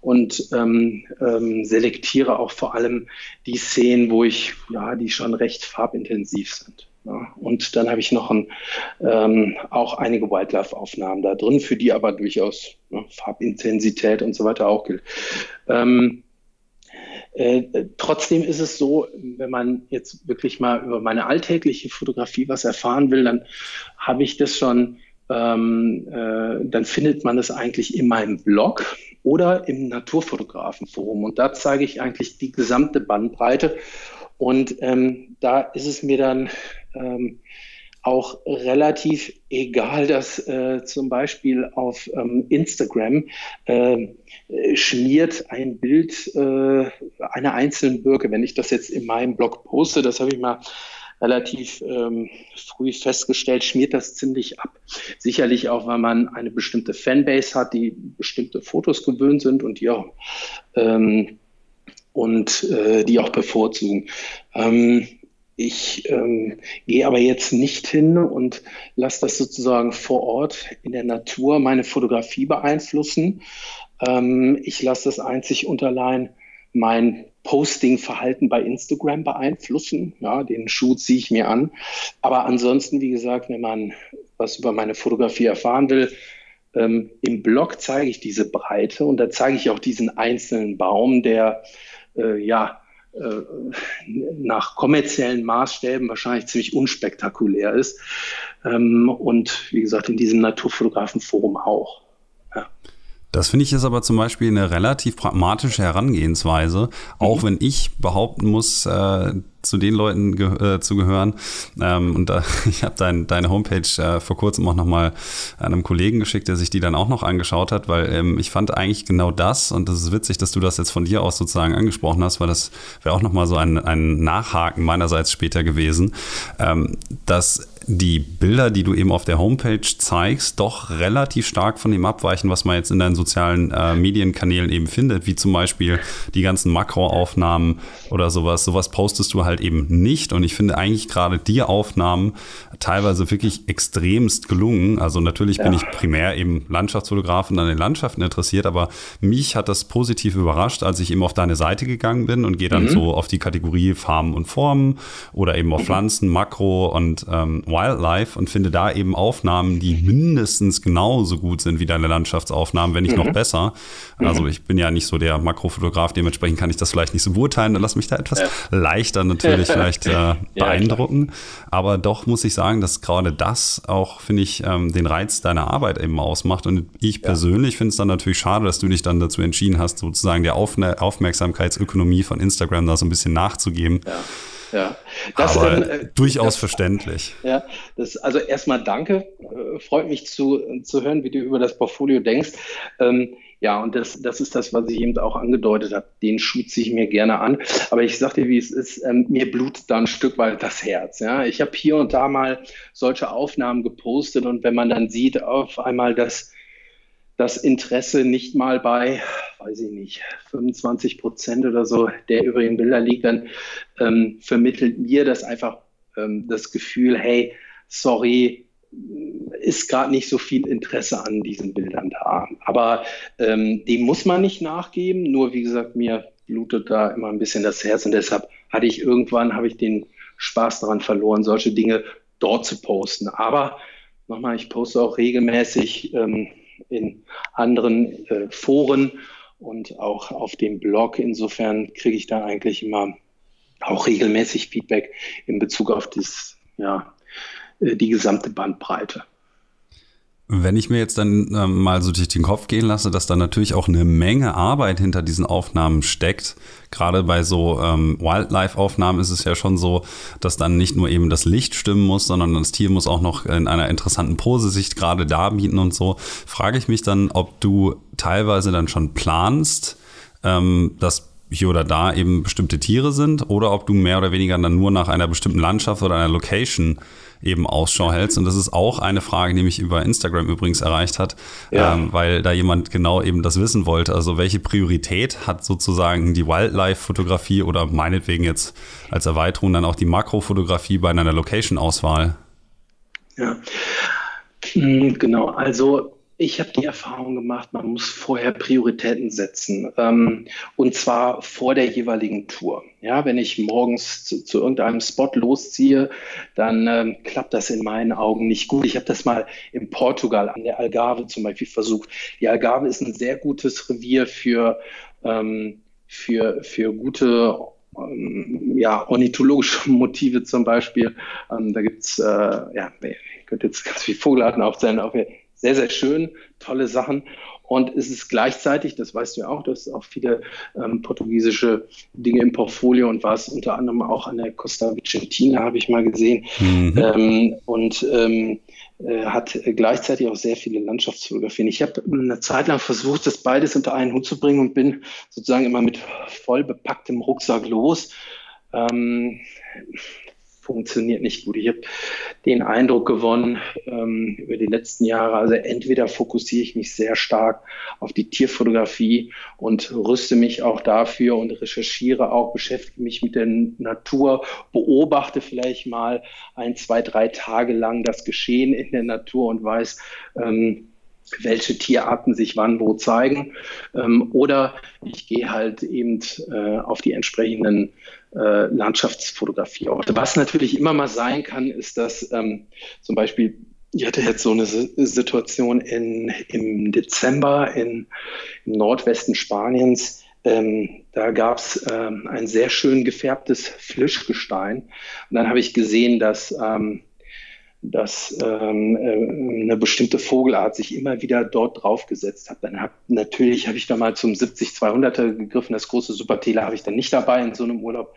und ähm, ähm, selektiere auch vor allem die Szenen, wo ich, ja, die schon recht farbintensiv sind. Ja, und dann habe ich noch ein, ähm, auch einige Wildlife-Aufnahmen da drin, für die aber durchaus ne, Farbintensität und so weiter auch gilt. Ähm, äh, trotzdem ist es so, wenn man jetzt wirklich mal über meine alltägliche Fotografie was erfahren will, dann habe ich das schon, ähm, äh, dann findet man es eigentlich in meinem Blog oder im Naturfotografenforum. Und da zeige ich eigentlich die gesamte Bandbreite. Und ähm, da ist es mir dann ähm, auch relativ egal, dass äh, zum Beispiel auf ähm, Instagram äh, schmiert ein Bild äh, einer einzelnen Birke. Wenn ich das jetzt in meinem Blog poste, das habe ich mal relativ ähm, früh festgestellt, schmiert das ziemlich ab. Sicherlich auch, weil man eine bestimmte Fanbase hat, die bestimmte Fotos gewöhnt sind und auch ähm, und äh, die auch bevorzugen. Ähm, ich ähm, gehe aber jetzt nicht hin und lasse das sozusagen vor Ort in der Natur meine Fotografie beeinflussen. Ähm, ich lasse das einzig und allein mein Posting-Verhalten bei Instagram beeinflussen. Ja, den Shoot ziehe ich mir an. Aber ansonsten, wie gesagt, wenn man was über meine Fotografie erfahren will, ähm, im Blog zeige ich diese Breite und da zeige ich auch diesen einzelnen Baum, der äh, ja nach kommerziellen Maßstäben wahrscheinlich ziemlich unspektakulär ist. Ähm, und wie gesagt, in diesem Naturfotografenforum auch. Ja. Das finde ich ist aber zum Beispiel eine relativ pragmatische Herangehensweise, auch mhm. wenn ich behaupten muss, äh, zu den Leuten ge äh, zu gehören. Ähm, und da, ich habe dein, deine Homepage äh, vor kurzem auch nochmal einem Kollegen geschickt, der sich die dann auch noch angeschaut hat, weil ähm, ich fand eigentlich genau das, und das ist witzig, dass du das jetzt von dir aus sozusagen angesprochen hast, weil das wäre auch nochmal so ein, ein Nachhaken meinerseits später gewesen, ähm, dass die Bilder, die du eben auf der Homepage zeigst, doch relativ stark von dem abweichen, was man jetzt in deinen sozialen äh, Medienkanälen eben findet, wie zum Beispiel die ganzen Makroaufnahmen oder sowas. Sowas postest du halt eben nicht. Und ich finde eigentlich gerade die Aufnahmen teilweise wirklich extremst gelungen. Also natürlich ja. bin ich primär eben Landschaftsfotograf und an den Landschaften interessiert, aber mich hat das positiv überrascht, als ich eben auf deine Seite gegangen bin und gehe dann mhm. so auf die Kategorie Farben und Formen oder eben auf Pflanzen, Makro und ähm, Wildlife und finde da eben Aufnahmen, die mindestens genauso gut sind wie deine Landschaftsaufnahmen, wenn nicht mhm. noch besser. Also mhm. ich bin ja nicht so der Makrofotograf, dementsprechend kann ich das vielleicht nicht so beurteilen. Dann lass mich da etwas ja. leichter natürlich vielleicht äh, beeindrucken. Aber doch muss ich sagen, dass gerade das auch, finde ich, ähm, den Reiz deiner Arbeit eben ausmacht. Und ich persönlich finde es dann natürlich schade, dass du dich dann dazu entschieden hast, sozusagen der Aufmerksamkeitsökonomie von Instagram da so ein bisschen nachzugeben. Ja. Ja, das, Aber ähm, äh, durchaus das, verständlich. Ja, das, also erstmal danke. Äh, freut mich zu, zu hören, wie du über das Portfolio denkst. Ähm, ja, und das, das ist das, was ich eben auch angedeutet habe. Den schütze ich mir gerne an. Aber ich sag dir, wie es ist, ähm, mir blutet da ein Stück weit das Herz. Ja? Ich habe hier und da mal solche Aufnahmen gepostet und wenn man dann sieht auf einmal, dass das Interesse nicht mal bei, weiß ich nicht, 25 Prozent oder so der übrigen Bilder liegt, dann ähm, vermittelt mir das einfach ähm, das Gefühl, hey, sorry, ist gerade nicht so viel Interesse an diesen Bildern da. Aber ähm, dem muss man nicht nachgeben. Nur wie gesagt, mir blutet da immer ein bisschen das Herz und deshalb hatte ich irgendwann, habe ich den Spaß daran verloren, solche Dinge dort zu posten. Aber nochmal, ich poste auch regelmäßig ähm, in anderen äh, Foren und auch auf dem Blog. Insofern kriege ich da eigentlich immer auch regelmäßig Feedback in Bezug auf das, ja, äh, die gesamte Bandbreite. Wenn ich mir jetzt dann ähm, mal so durch den Kopf gehen lasse, dass da natürlich auch eine Menge Arbeit hinter diesen Aufnahmen steckt. Gerade bei so ähm, Wildlife-Aufnahmen ist es ja schon so, dass dann nicht nur eben das Licht stimmen muss, sondern das Tier muss auch noch in einer interessanten Pose sich gerade darbieten und so. Frage ich mich dann, ob du teilweise dann schon planst, ähm, dass hier oder da eben bestimmte Tiere sind oder ob du mehr oder weniger dann nur nach einer bestimmten Landschaft oder einer Location eben Ausschau hältst. Und das ist auch eine Frage, die mich über Instagram übrigens erreicht hat, ja. ähm, weil da jemand genau eben das wissen wollte. Also welche Priorität hat sozusagen die Wildlife-Fotografie oder meinetwegen jetzt als Erweiterung dann auch die Makrofotografie bei einer Location-Auswahl? Ja, hm, genau. Also ich habe die Erfahrung gemacht, man muss vorher Prioritäten setzen. Ähm, und zwar vor der jeweiligen Tour. Ja, wenn ich morgens zu, zu irgendeinem Spot losziehe, dann ähm, klappt das in meinen Augen nicht gut. Ich habe das mal in Portugal an der Algarve zum Beispiel versucht. Die Algarve ist ein sehr gutes Revier für, ähm, für, für gute ähm, ja, ornithologische Motive zum Beispiel. Ähm, da gibt's äh, ja, ich könnte jetzt ganz viel Vogelarten aufzählen, auch sehr, sehr schön, tolle Sachen. Und es ist gleichzeitig, das weißt du ja auch, dass auch viele ähm, portugiesische Dinge im Portfolio und war es unter anderem auch an der Costa Vicentina, habe ich mal gesehen. Mhm. Ähm, und ähm, äh, hat gleichzeitig auch sehr viele Landschaftsfotografien. Ich habe eine Zeit lang versucht, das beides unter einen Hut zu bringen und bin sozusagen immer mit voll bepacktem Rucksack los. Ähm, funktioniert nicht gut. Ich habe den Eindruck gewonnen ähm, über die letzten Jahre, also entweder fokussiere ich mich sehr stark auf die Tierfotografie und rüste mich auch dafür und recherchiere auch, beschäftige mich mit der Natur, beobachte vielleicht mal ein, zwei, drei Tage lang das Geschehen in der Natur und weiß, ähm, welche Tierarten sich wann wo zeigen. Ähm, oder ich gehe halt eben äh, auf die entsprechenden äh, Landschaftsfotografieorte. Was natürlich immer mal sein kann, ist, dass ähm, zum Beispiel ich hatte jetzt so eine Situation in, im Dezember in, im Nordwesten Spaniens. Ähm, da gab es ähm, ein sehr schön gefärbtes Flischgestein. Und dann habe ich gesehen, dass ähm, dass ähm, äh, eine bestimmte Vogelart sich immer wieder dort draufgesetzt hat. Dann hab, natürlich habe ich da mal zum 70-200er gegriffen. Das große Supertele habe ich dann nicht dabei in so einem Urlaub.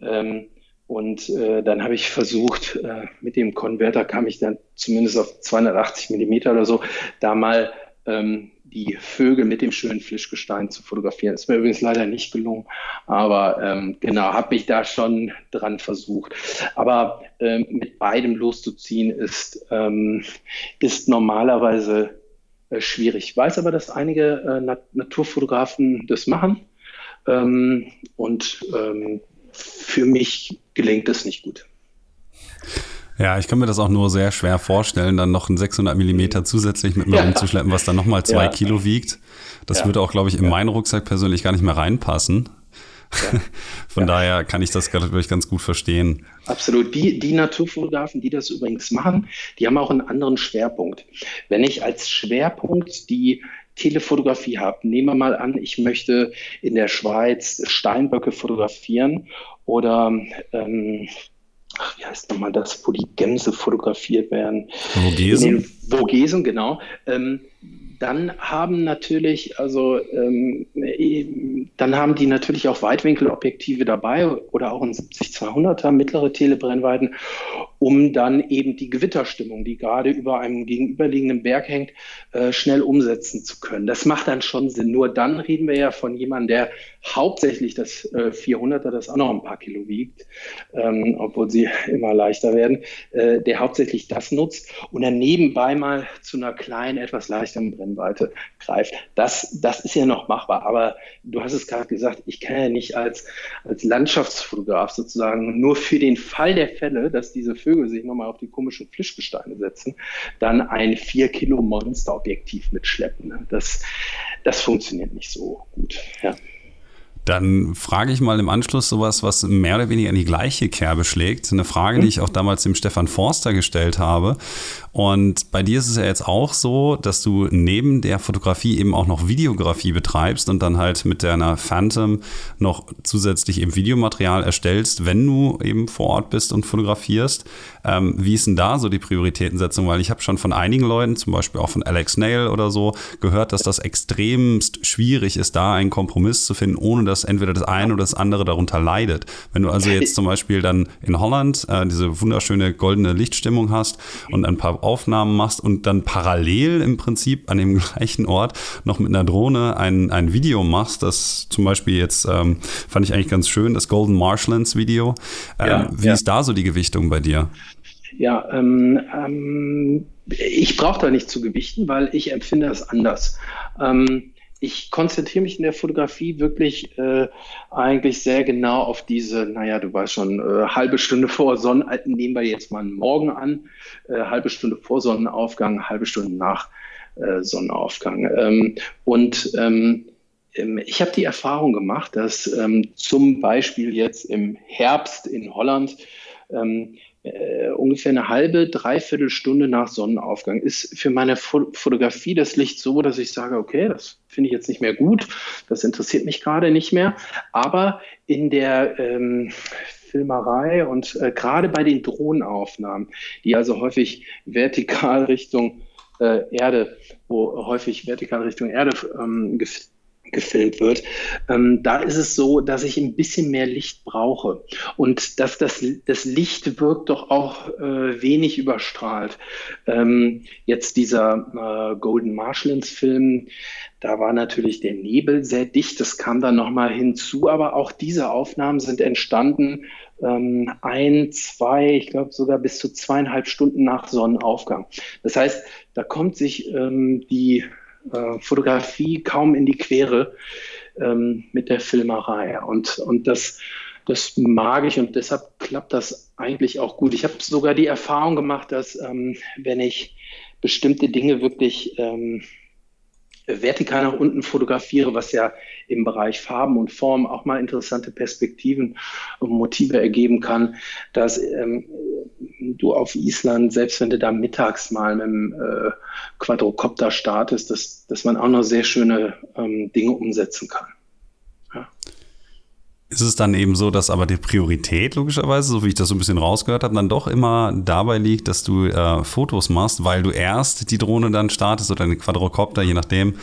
Ähm, und äh, dann habe ich versucht, äh, mit dem Konverter kam ich dann zumindest auf 280 Millimeter oder so, da mal ähm, die Vögel mit dem schönen Fischgestein zu fotografieren. Ist mir übrigens leider nicht gelungen, aber ähm, genau, habe mich da schon dran versucht. Aber ähm, mit beidem loszuziehen ist, ähm, ist normalerweise äh, schwierig. Ich weiß aber, dass einige äh, Nat Naturfotografen das machen ähm, und ähm, für mich gelingt es nicht gut. Ja, ich kann mir das auch nur sehr schwer vorstellen, dann noch ein 600 Millimeter zusätzlich mit mir ja. rumzuschleppen, was dann nochmal zwei ja. Kilo wiegt. Das ja. würde auch, glaube ich, in meinen Rucksack persönlich gar nicht mehr reinpassen. Von daher kann ich das wirklich ganz gut verstehen. Absolut. Die, die Naturfotografen, die das übrigens machen, die haben auch einen anderen Schwerpunkt. Wenn ich als Schwerpunkt die Telefotografie habe, nehmen wir mal an, ich möchte in der Schweiz Steinböcke fotografieren oder ähm, ach, wie heißt nochmal das, wo die Gänse fotografiert werden? Vogesen? Vogesen, genau. Ähm, dann haben natürlich, also ähm, dann haben die natürlich auch Weitwinkelobjektive dabei oder auch ein 70-200er mittlere Telebrennweiten, um dann eben die Gewitterstimmung, die gerade über einem gegenüberliegenden Berg hängt, äh, schnell umsetzen zu können. Das macht dann schon Sinn. Nur dann reden wir ja von jemandem, der hauptsächlich das äh, 400er, das auch noch ein paar Kilo wiegt, ähm, obwohl sie immer leichter werden, äh, der hauptsächlich das nutzt und dann nebenbei mal zu einer kleinen, etwas leichteren Brennweite greift. Das, das ist ja noch machbar, aber du hast es gerade gesagt, ich kann ja nicht als, als Landschaftsfotograf sozusagen nur für den Fall der Fälle, dass diese Vögel sich nochmal auf die komischen Fischgesteine setzen, dann ein 4 Kilo Monsterobjektiv mitschleppen. Das, das funktioniert nicht so gut. Ja. Dann frage ich mal im Anschluss sowas, was mehr oder weniger in die gleiche Kerbe schlägt. Eine Frage, die ich auch damals dem Stefan Forster gestellt habe. Und bei dir ist es ja jetzt auch so, dass du neben der Fotografie eben auch noch Videografie betreibst und dann halt mit deiner Phantom noch zusätzlich eben Videomaterial erstellst, wenn du eben vor Ort bist und fotografierst. Ähm, wie ist denn da so die Prioritätensetzung? Weil ich habe schon von einigen Leuten, zum Beispiel auch von Alex Nail oder so, gehört, dass das extremst schwierig ist, da einen Kompromiss zu finden, ohne dass entweder das eine oder das andere darunter leidet. Wenn du also jetzt zum Beispiel dann in Holland äh, diese wunderschöne goldene Lichtstimmung hast und ein paar Aufnahmen machst und dann parallel im Prinzip an dem gleichen Ort noch mit einer Drohne ein, ein Video machst, das zum Beispiel jetzt ähm, fand ich eigentlich ganz schön, das Golden Marshlands Video. Ähm, ja, wie ja. ist da so die Gewichtung bei dir? Ja, ähm, ähm, ich brauche da nicht zu gewichten, weil ich empfinde das anders. Ähm, ich konzentriere mich in der Fotografie wirklich äh, eigentlich sehr genau auf diese, naja, du weißt schon, äh, halbe Stunde vor Sonnenalten, nehmen wir jetzt mal einen Morgen an, äh, halbe Stunde vor Sonnenaufgang, halbe Stunde nach äh, Sonnenaufgang. Ähm, und ähm, ähm ich habe die Erfahrung gemacht, dass ähm, zum Beispiel jetzt im Herbst in Holland ähm, äh, ungefähr eine halbe, dreiviertel Stunde nach Sonnenaufgang ist für meine Fo Fotografie das Licht so, dass ich sage, okay, das finde ich jetzt nicht mehr gut, das interessiert mich gerade nicht mehr. Aber in der ähm, Filmerei und äh, gerade bei den Drohnenaufnahmen, die also häufig vertikal Richtung äh, Erde, wo häufig vertikal Richtung Erde ähm, gefilmt wird. Ähm, da ist es so, dass ich ein bisschen mehr Licht brauche und dass das, das Licht wirkt doch auch äh, wenig überstrahlt. Ähm, jetzt dieser äh, Golden Marshlands Film, da war natürlich der Nebel sehr dicht, das kam dann nochmal hinzu, aber auch diese Aufnahmen sind entstanden ähm, ein, zwei, ich glaube sogar bis zu zweieinhalb Stunden nach Sonnenaufgang. Das heißt, da kommt sich ähm, die äh, Fotografie kaum in die Quere ähm, mit der Filmerei. Und, und das, das mag ich und deshalb klappt das eigentlich auch gut. Ich habe sogar die Erfahrung gemacht, dass ähm, wenn ich bestimmte Dinge wirklich ähm, vertikal nach unten fotografiere, was ja im Bereich Farben und Form auch mal interessante Perspektiven und Motive ergeben kann, dass ähm, du auf Island, selbst wenn du da mittags mal mit dem äh, Quadrocopter startest, dass, dass man auch noch sehr schöne ähm, Dinge umsetzen kann. Ist es dann eben so, dass aber die Priorität logischerweise, so wie ich das so ein bisschen rausgehört habe, dann doch immer dabei liegt, dass du äh, Fotos machst, weil du erst die Drohne dann startest oder den Quadrocopter, je nachdem,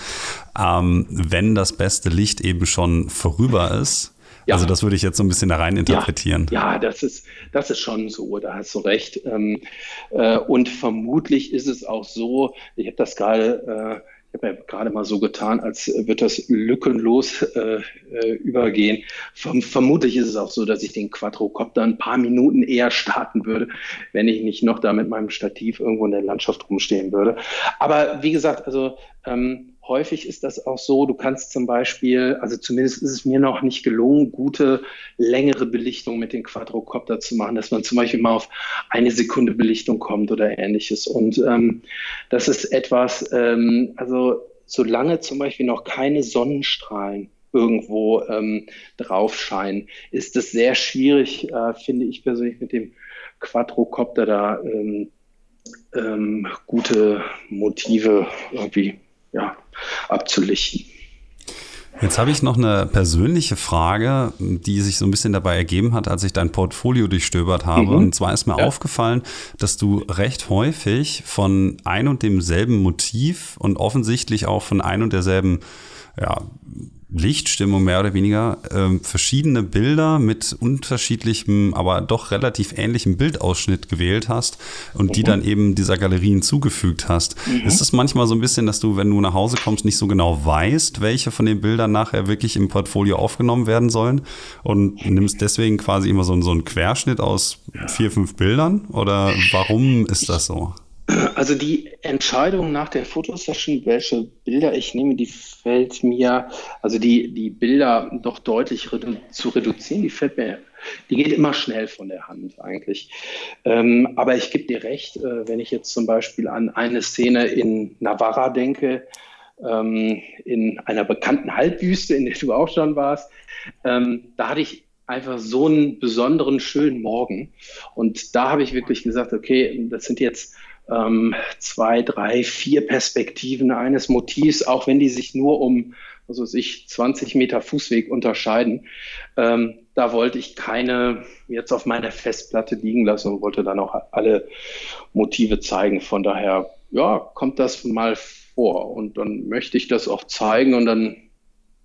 ähm, wenn das beste Licht eben schon vorüber ist. Ja. Also das würde ich jetzt so ein bisschen da rein interpretieren. Ja, ja, das, ist, das ist schon so, da hast du recht. Ähm, äh, und vermutlich ist es auch so, ich habe das gerade... Äh, ich habe ja gerade mal so getan, als wird das lückenlos äh, äh, übergehen. Verm vermutlich ist es auch so, dass ich den Quadrocopter ein paar Minuten eher starten würde, wenn ich nicht noch da mit meinem Stativ irgendwo in der Landschaft rumstehen würde. Aber wie gesagt, also ähm, häufig ist das auch so, du kannst zum Beispiel, also zumindest ist es mir noch nicht gelungen, gute, längere Belichtung mit dem Quadrocopter zu machen, dass man zum Beispiel mal auf eine Sekunde Belichtung kommt oder ähnliches. Und ähm, das ist etwas, ähm, also solange zum Beispiel noch keine Sonnenstrahlen irgendwo ähm, drauf scheinen, ist es sehr schwierig, äh, finde ich persönlich, mit dem Quadrocopter da ähm, ähm, gute Motive irgendwie ja, abzulichten. Jetzt habe ich noch eine persönliche Frage, die sich so ein bisschen dabei ergeben hat, als ich dein Portfolio durchstöbert habe. Mhm. Und zwar ist mir ja. aufgefallen, dass du recht häufig von ein und demselben Motiv und offensichtlich auch von ein und derselben ja, Lichtstimmung mehr oder weniger ähm, verschiedene Bilder mit unterschiedlichem, aber doch relativ ähnlichem Bildausschnitt gewählt hast und mhm. die dann eben dieser Galerie hinzugefügt hast. Mhm. Ist es manchmal so ein bisschen, dass du, wenn du nach Hause kommst, nicht so genau weißt, welche von den Bildern nachher wirklich im Portfolio aufgenommen werden sollen und nimmst deswegen quasi immer so, so einen Querschnitt aus vier, fünf Bildern? Oder warum ist das so? Also die Entscheidung nach der Fotosession, welche Bilder ich nehme, die fällt mir, also die, die Bilder doch deutlich redu zu reduzieren, die fällt mir, die geht immer schnell von der Hand eigentlich. Ähm, aber ich gebe dir recht, äh, wenn ich jetzt zum Beispiel an eine Szene in Navarra denke, ähm, in einer bekannten Halbwüste, in der du auch schon warst. Ähm, da hatte ich einfach so einen besonderen, schönen Morgen. Und da habe ich wirklich gesagt, okay, das sind jetzt ähm, zwei, drei, vier Perspektiven eines Motivs, auch wenn die sich nur um, was weiß ich, 20 Meter Fußweg unterscheiden. Ähm, da wollte ich keine jetzt auf meiner Festplatte liegen lassen und wollte dann auch alle Motive zeigen. Von daher, ja, kommt das mal vor. Und dann möchte ich das auch zeigen und dann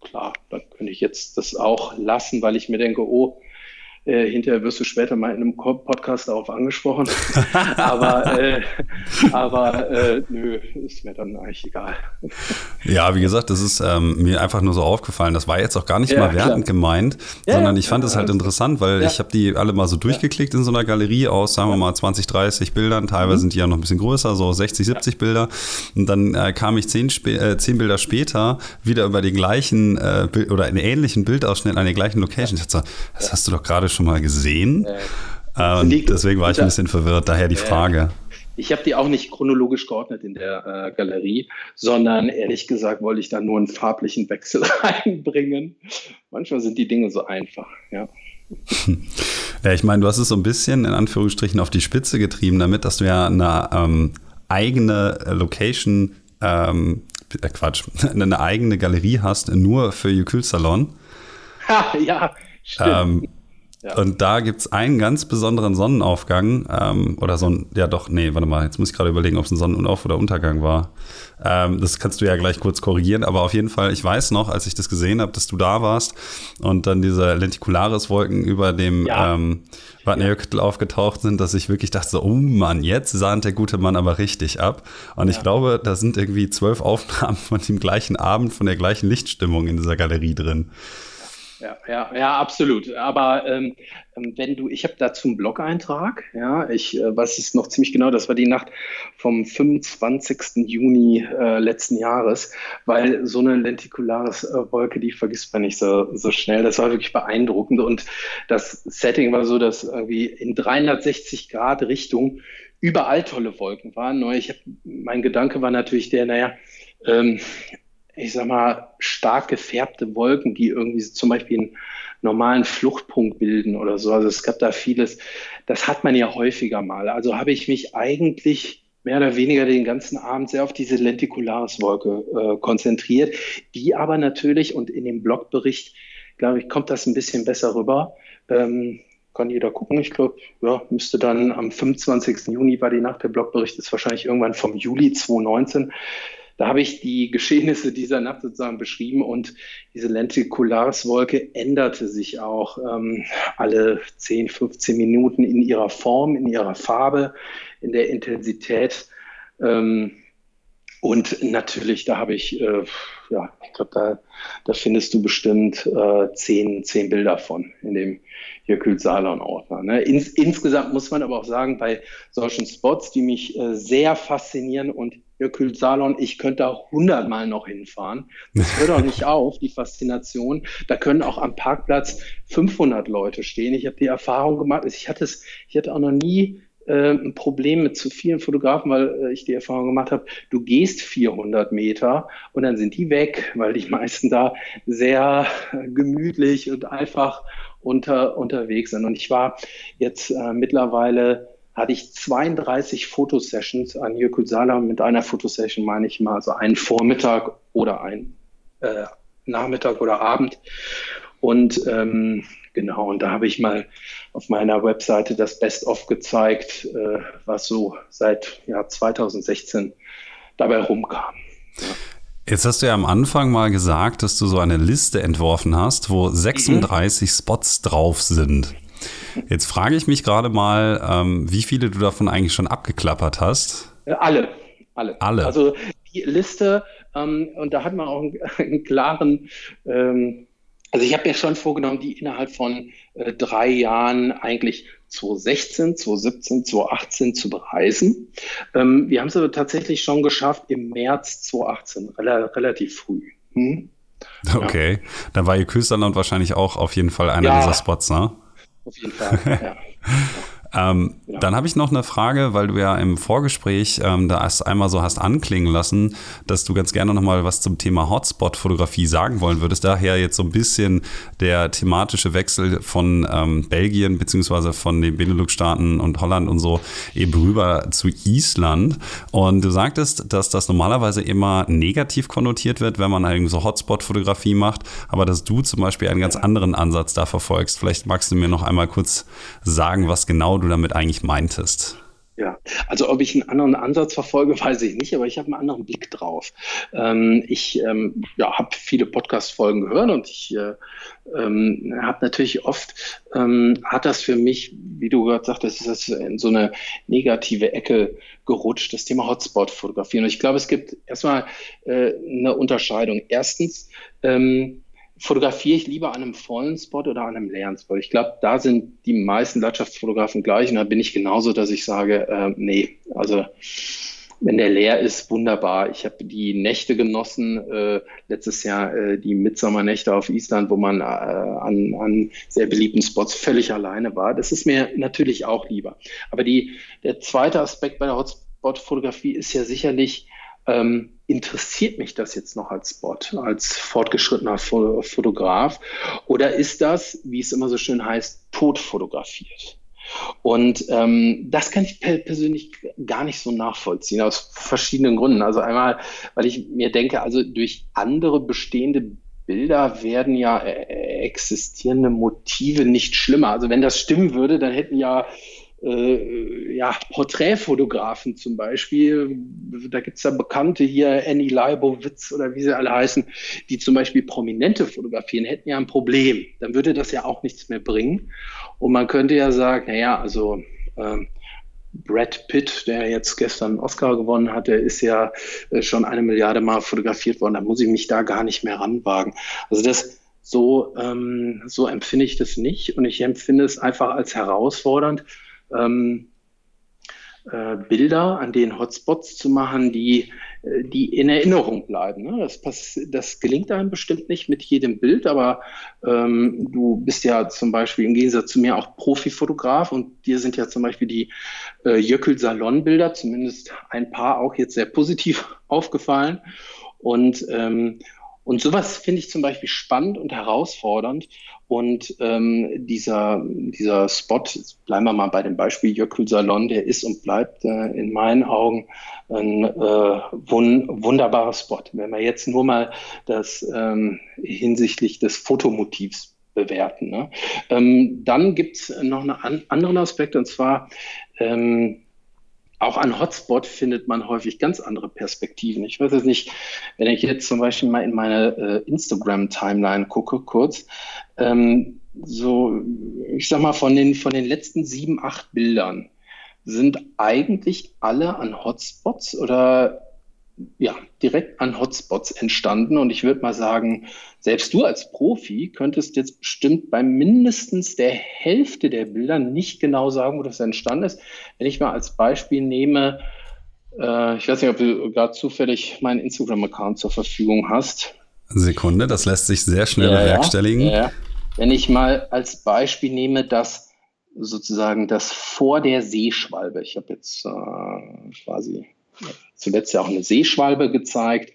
klar, dann könnte ich jetzt das auch lassen, weil ich mir denke, oh, äh, hinterher wirst du später mal in einem Podcast darauf angesprochen. aber äh, aber äh, nö, ist mir dann eigentlich egal. ja, wie gesagt, das ist ähm, mir einfach nur so aufgefallen. Das war jetzt auch gar nicht ja, mal wertend klar. gemeint, ja, sondern ich fand es halt interessant, weil ich habe die alle mal so durchgeklickt in so einer Galerie aus, sagen wir mal 20, 30 Bildern. Teilweise mhm. sind die ja noch ein bisschen größer, so 60, 70 Bilder. Und dann äh, kam ich zehn, äh, zehn Bilder später wieder über den gleichen äh, oder einen ähnlichen Bildausschnitt an der gleichen Location. Ich dachte so, das hast du doch gerade schon mal gesehen. Äh, und deswegen war ich ein bisschen verwirrt, daher die Frage. Ich habe die auch nicht chronologisch geordnet in der äh, Galerie, sondern ehrlich gesagt wollte ich da nur einen farblichen Wechsel reinbringen. Manchmal sind die Dinge so einfach, ja. Ja, ich meine, du hast es so ein bisschen in Anführungsstrichen auf die Spitze getrieben, damit, dass du ja eine ähm, eigene Location, ähm, äh, Quatsch, eine eigene Galerie hast, nur für Jukül Salon. Ha, ja, stimmt. Ähm, und da gibt es einen ganz besonderen Sonnenaufgang, ähm, oder so ein, ja doch, nee, warte mal, jetzt muss ich gerade überlegen, ob es ein Sonnenauf- oder Untergang war. Ähm, das kannst du ja gleich kurz korrigieren, aber auf jeden Fall, ich weiß noch, als ich das gesehen habe, dass du da warst und dann diese Lenticularis-Wolken über dem ja. ähm, Vatnajökull ja. aufgetaucht sind, dass ich wirklich dachte, so, oh Mann, jetzt sahnt der gute Mann aber richtig ab. Und ich glaube, da sind irgendwie zwölf Aufnahmen von dem gleichen Abend, von der gleichen Lichtstimmung in dieser Galerie drin ja, ja, ja, absolut. Aber ähm, ähm, wenn du, ich habe dazu einen Blog-Eintrag, ja, ich äh, weiß es noch ziemlich genau, das war die Nacht vom 25. Juni äh, letzten Jahres, weil so eine Lenticularis-Wolke, die vergisst man nicht so, so schnell. Das war wirklich beeindruckend und das Setting war so, dass irgendwie in 360 Grad Richtung überall tolle Wolken waren. Ich hab, mein Gedanke war natürlich der, naja, ähm, ich sag mal, stark gefärbte Wolken, die irgendwie zum Beispiel einen normalen Fluchtpunkt bilden oder so. Also es gab da vieles. Das hat man ja häufiger mal. Also habe ich mich eigentlich mehr oder weniger den ganzen Abend sehr auf diese Lenticularis-Wolke äh, konzentriert, die aber natürlich, und in dem Blogbericht, glaube ich, kommt das ein bisschen besser rüber. Ähm, kann jeder gucken. Ich glaube, ja, müsste dann am 25. Juni war die Nacht. Der Blogbericht ist wahrscheinlich irgendwann vom Juli 2019. Da habe ich die Geschehnisse dieser Nacht sozusagen beschrieben und diese Lenticularis-Wolke änderte sich auch ähm, alle 10, 15 Minuten in ihrer Form, in ihrer Farbe, in der Intensität. Ähm, und natürlich, da habe ich, äh, ja, ich glaube, da, da findest du bestimmt äh, zehn, zehn Bilder von in dem Jökül Salon-Ordner. Ne? Ins, insgesamt muss man aber auch sagen, bei solchen Spots, die mich äh, sehr faszinieren und Jökül Salon, ich könnte da hundertmal noch hinfahren. Das hört auch nicht auf, die Faszination. Da können auch am Parkplatz 500 Leute stehen. Ich habe die Erfahrung gemacht, ich hatte es, ich hatte auch noch nie äh, ein Problem mit zu vielen Fotografen, weil äh, ich die Erfahrung gemacht habe, du gehst 400 Meter und dann sind die weg, weil die meisten da sehr gemütlich und einfach unter, unterwegs sind. Und ich war jetzt äh, mittlerweile hatte ich 32 Fotosessions an Jökulsala. Mit einer Fotosession meine ich mal so einen Vormittag oder einen äh, Nachmittag oder Abend. Und ähm, genau, und da habe ich mal auf meiner Webseite das Best-of gezeigt, äh, was so seit ja, 2016 dabei rumkam. Ja. Jetzt hast du ja am Anfang mal gesagt, dass du so eine Liste entworfen hast, wo 36 mhm. Spots drauf sind. Jetzt frage ich mich gerade mal, ähm, wie viele du davon eigentlich schon abgeklappert hast. Äh, alle, alle. Alle. Also die Liste, ähm, und da hat man auch einen, einen klaren, ähm, also ich habe mir schon vorgenommen, die innerhalb von äh, drei Jahren eigentlich 2016, 2017, 2018 zu bereisen. Ähm, wir haben es aber tatsächlich schon geschafft im März 2018, rel relativ früh. Hm? Okay, ja. dann war ihr Küsterland wahrscheinlich auch auf jeden Fall einer ja. dieser Spots, ne? Auf jeden Fall. ja. Ähm, ja. Dann habe ich noch eine Frage, weil du ja im Vorgespräch ähm, da erst einmal so hast anklingen lassen, dass du ganz gerne noch mal was zum Thema Hotspot-Fotografie sagen wollen würdest. Daher jetzt so ein bisschen der thematische Wechsel von ähm, Belgien beziehungsweise von den Benelux-Staaten und Holland und so eben rüber zu Island. Und du sagtest, dass das normalerweise immer negativ konnotiert wird, wenn man irgendwie so Hotspot-Fotografie macht, aber dass du zum Beispiel einen ganz anderen Ansatz da verfolgst. Vielleicht magst du mir noch einmal kurz sagen, was genau du damit eigentlich meintest. Ja, also ob ich einen anderen Ansatz verfolge, weiß ich nicht, aber ich habe einen anderen Blick drauf. Ähm, ich ähm, ja, habe viele Podcast-Folgen gehört und ich äh, ähm, habe natürlich oft, ähm, hat das für mich, wie du gerade sagtest, ist das in so eine negative Ecke gerutscht, das Thema Hotspot-Fotografie. Und ich glaube, es gibt erstmal äh, eine Unterscheidung. Erstens, ähm, fotografiere ich lieber an einem vollen Spot oder an einem leeren Spot. Ich glaube, da sind die meisten Landschaftsfotografen gleich und da bin ich genauso, dass ich sage, äh, nee, also wenn der leer ist, wunderbar. Ich habe die Nächte genossen, äh, letztes Jahr äh, die Mitsommernächte auf Island, wo man äh, an, an sehr beliebten Spots völlig alleine war. Das ist mir natürlich auch lieber. Aber die, der zweite Aspekt bei der Hotspot-Fotografie ist ja sicherlich, ähm, interessiert mich das jetzt noch als Spot, als fortgeschrittener Fotograf? Oder ist das, wie es immer so schön heißt, tot fotografiert? Und ähm, das kann ich persönlich gar nicht so nachvollziehen, aus verschiedenen Gründen. Also einmal, weil ich mir denke, also durch andere bestehende Bilder werden ja äh, existierende Motive nicht schlimmer. Also wenn das stimmen würde, dann hätten ja äh, ja, Porträtfotografen zum Beispiel. Da gibt es ja Bekannte hier, Annie Leibowitz oder wie sie alle heißen, die zum Beispiel Prominente fotografieren, hätten ja ein Problem. Dann würde das ja auch nichts mehr bringen. Und man könnte ja sagen, naja, also ähm, Brad Pitt, der jetzt gestern einen Oscar gewonnen hat, der ist ja äh, schon eine Milliarde Mal fotografiert worden. Da muss ich mich da gar nicht mehr ranwagen. Also das so, ähm, so empfinde ich das nicht. Und ich empfinde es einfach als herausfordernd, ähm, äh, Bilder an den Hotspots zu machen, die, äh, die in Erinnerung bleiben. Ne? Das, pass das gelingt einem bestimmt nicht mit jedem Bild, aber ähm, du bist ja zum Beispiel im Gegensatz zu mir auch Profifotograf und dir sind ja zum Beispiel die äh, Jöckel-Salon-Bilder, zumindest ein paar auch jetzt sehr positiv aufgefallen. Und, ähm, und sowas finde ich zum Beispiel spannend und herausfordernd. Und ähm, dieser, dieser Spot, bleiben wir mal bei dem Beispiel Jökul Salon, der ist und bleibt äh, in meinen Augen ein äh, wun wunderbarer Spot. Wenn wir jetzt nur mal das ähm, hinsichtlich des Fotomotivs bewerten. Ne? Ähm, dann gibt es noch einen an anderen Aspekt und zwar ähm, auch an Hotspot findet man häufig ganz andere Perspektiven. Ich weiß es nicht, wenn ich jetzt zum Beispiel mal in meine äh, Instagram-Timeline gucke, kurz, ähm, so, ich sag mal, von den, von den letzten sieben, acht Bildern sind eigentlich alle an Hotspots oder ja, direkt an Hotspots entstanden. Und ich würde mal sagen, selbst du als Profi könntest jetzt bestimmt bei mindestens der Hälfte der Bilder nicht genau sagen, wo das entstanden ist. Wenn ich mal als Beispiel nehme, äh, ich weiß nicht, ob du gerade zufällig meinen Instagram-Account zur Verfügung hast. Sekunde, das lässt sich sehr schnell ja, bewerkstelligen. Ja. Wenn ich mal als Beispiel nehme, dass sozusagen das vor der Seeschwalbe, ich habe jetzt äh, quasi zuletzt ja auch eine Seeschwalbe gezeigt.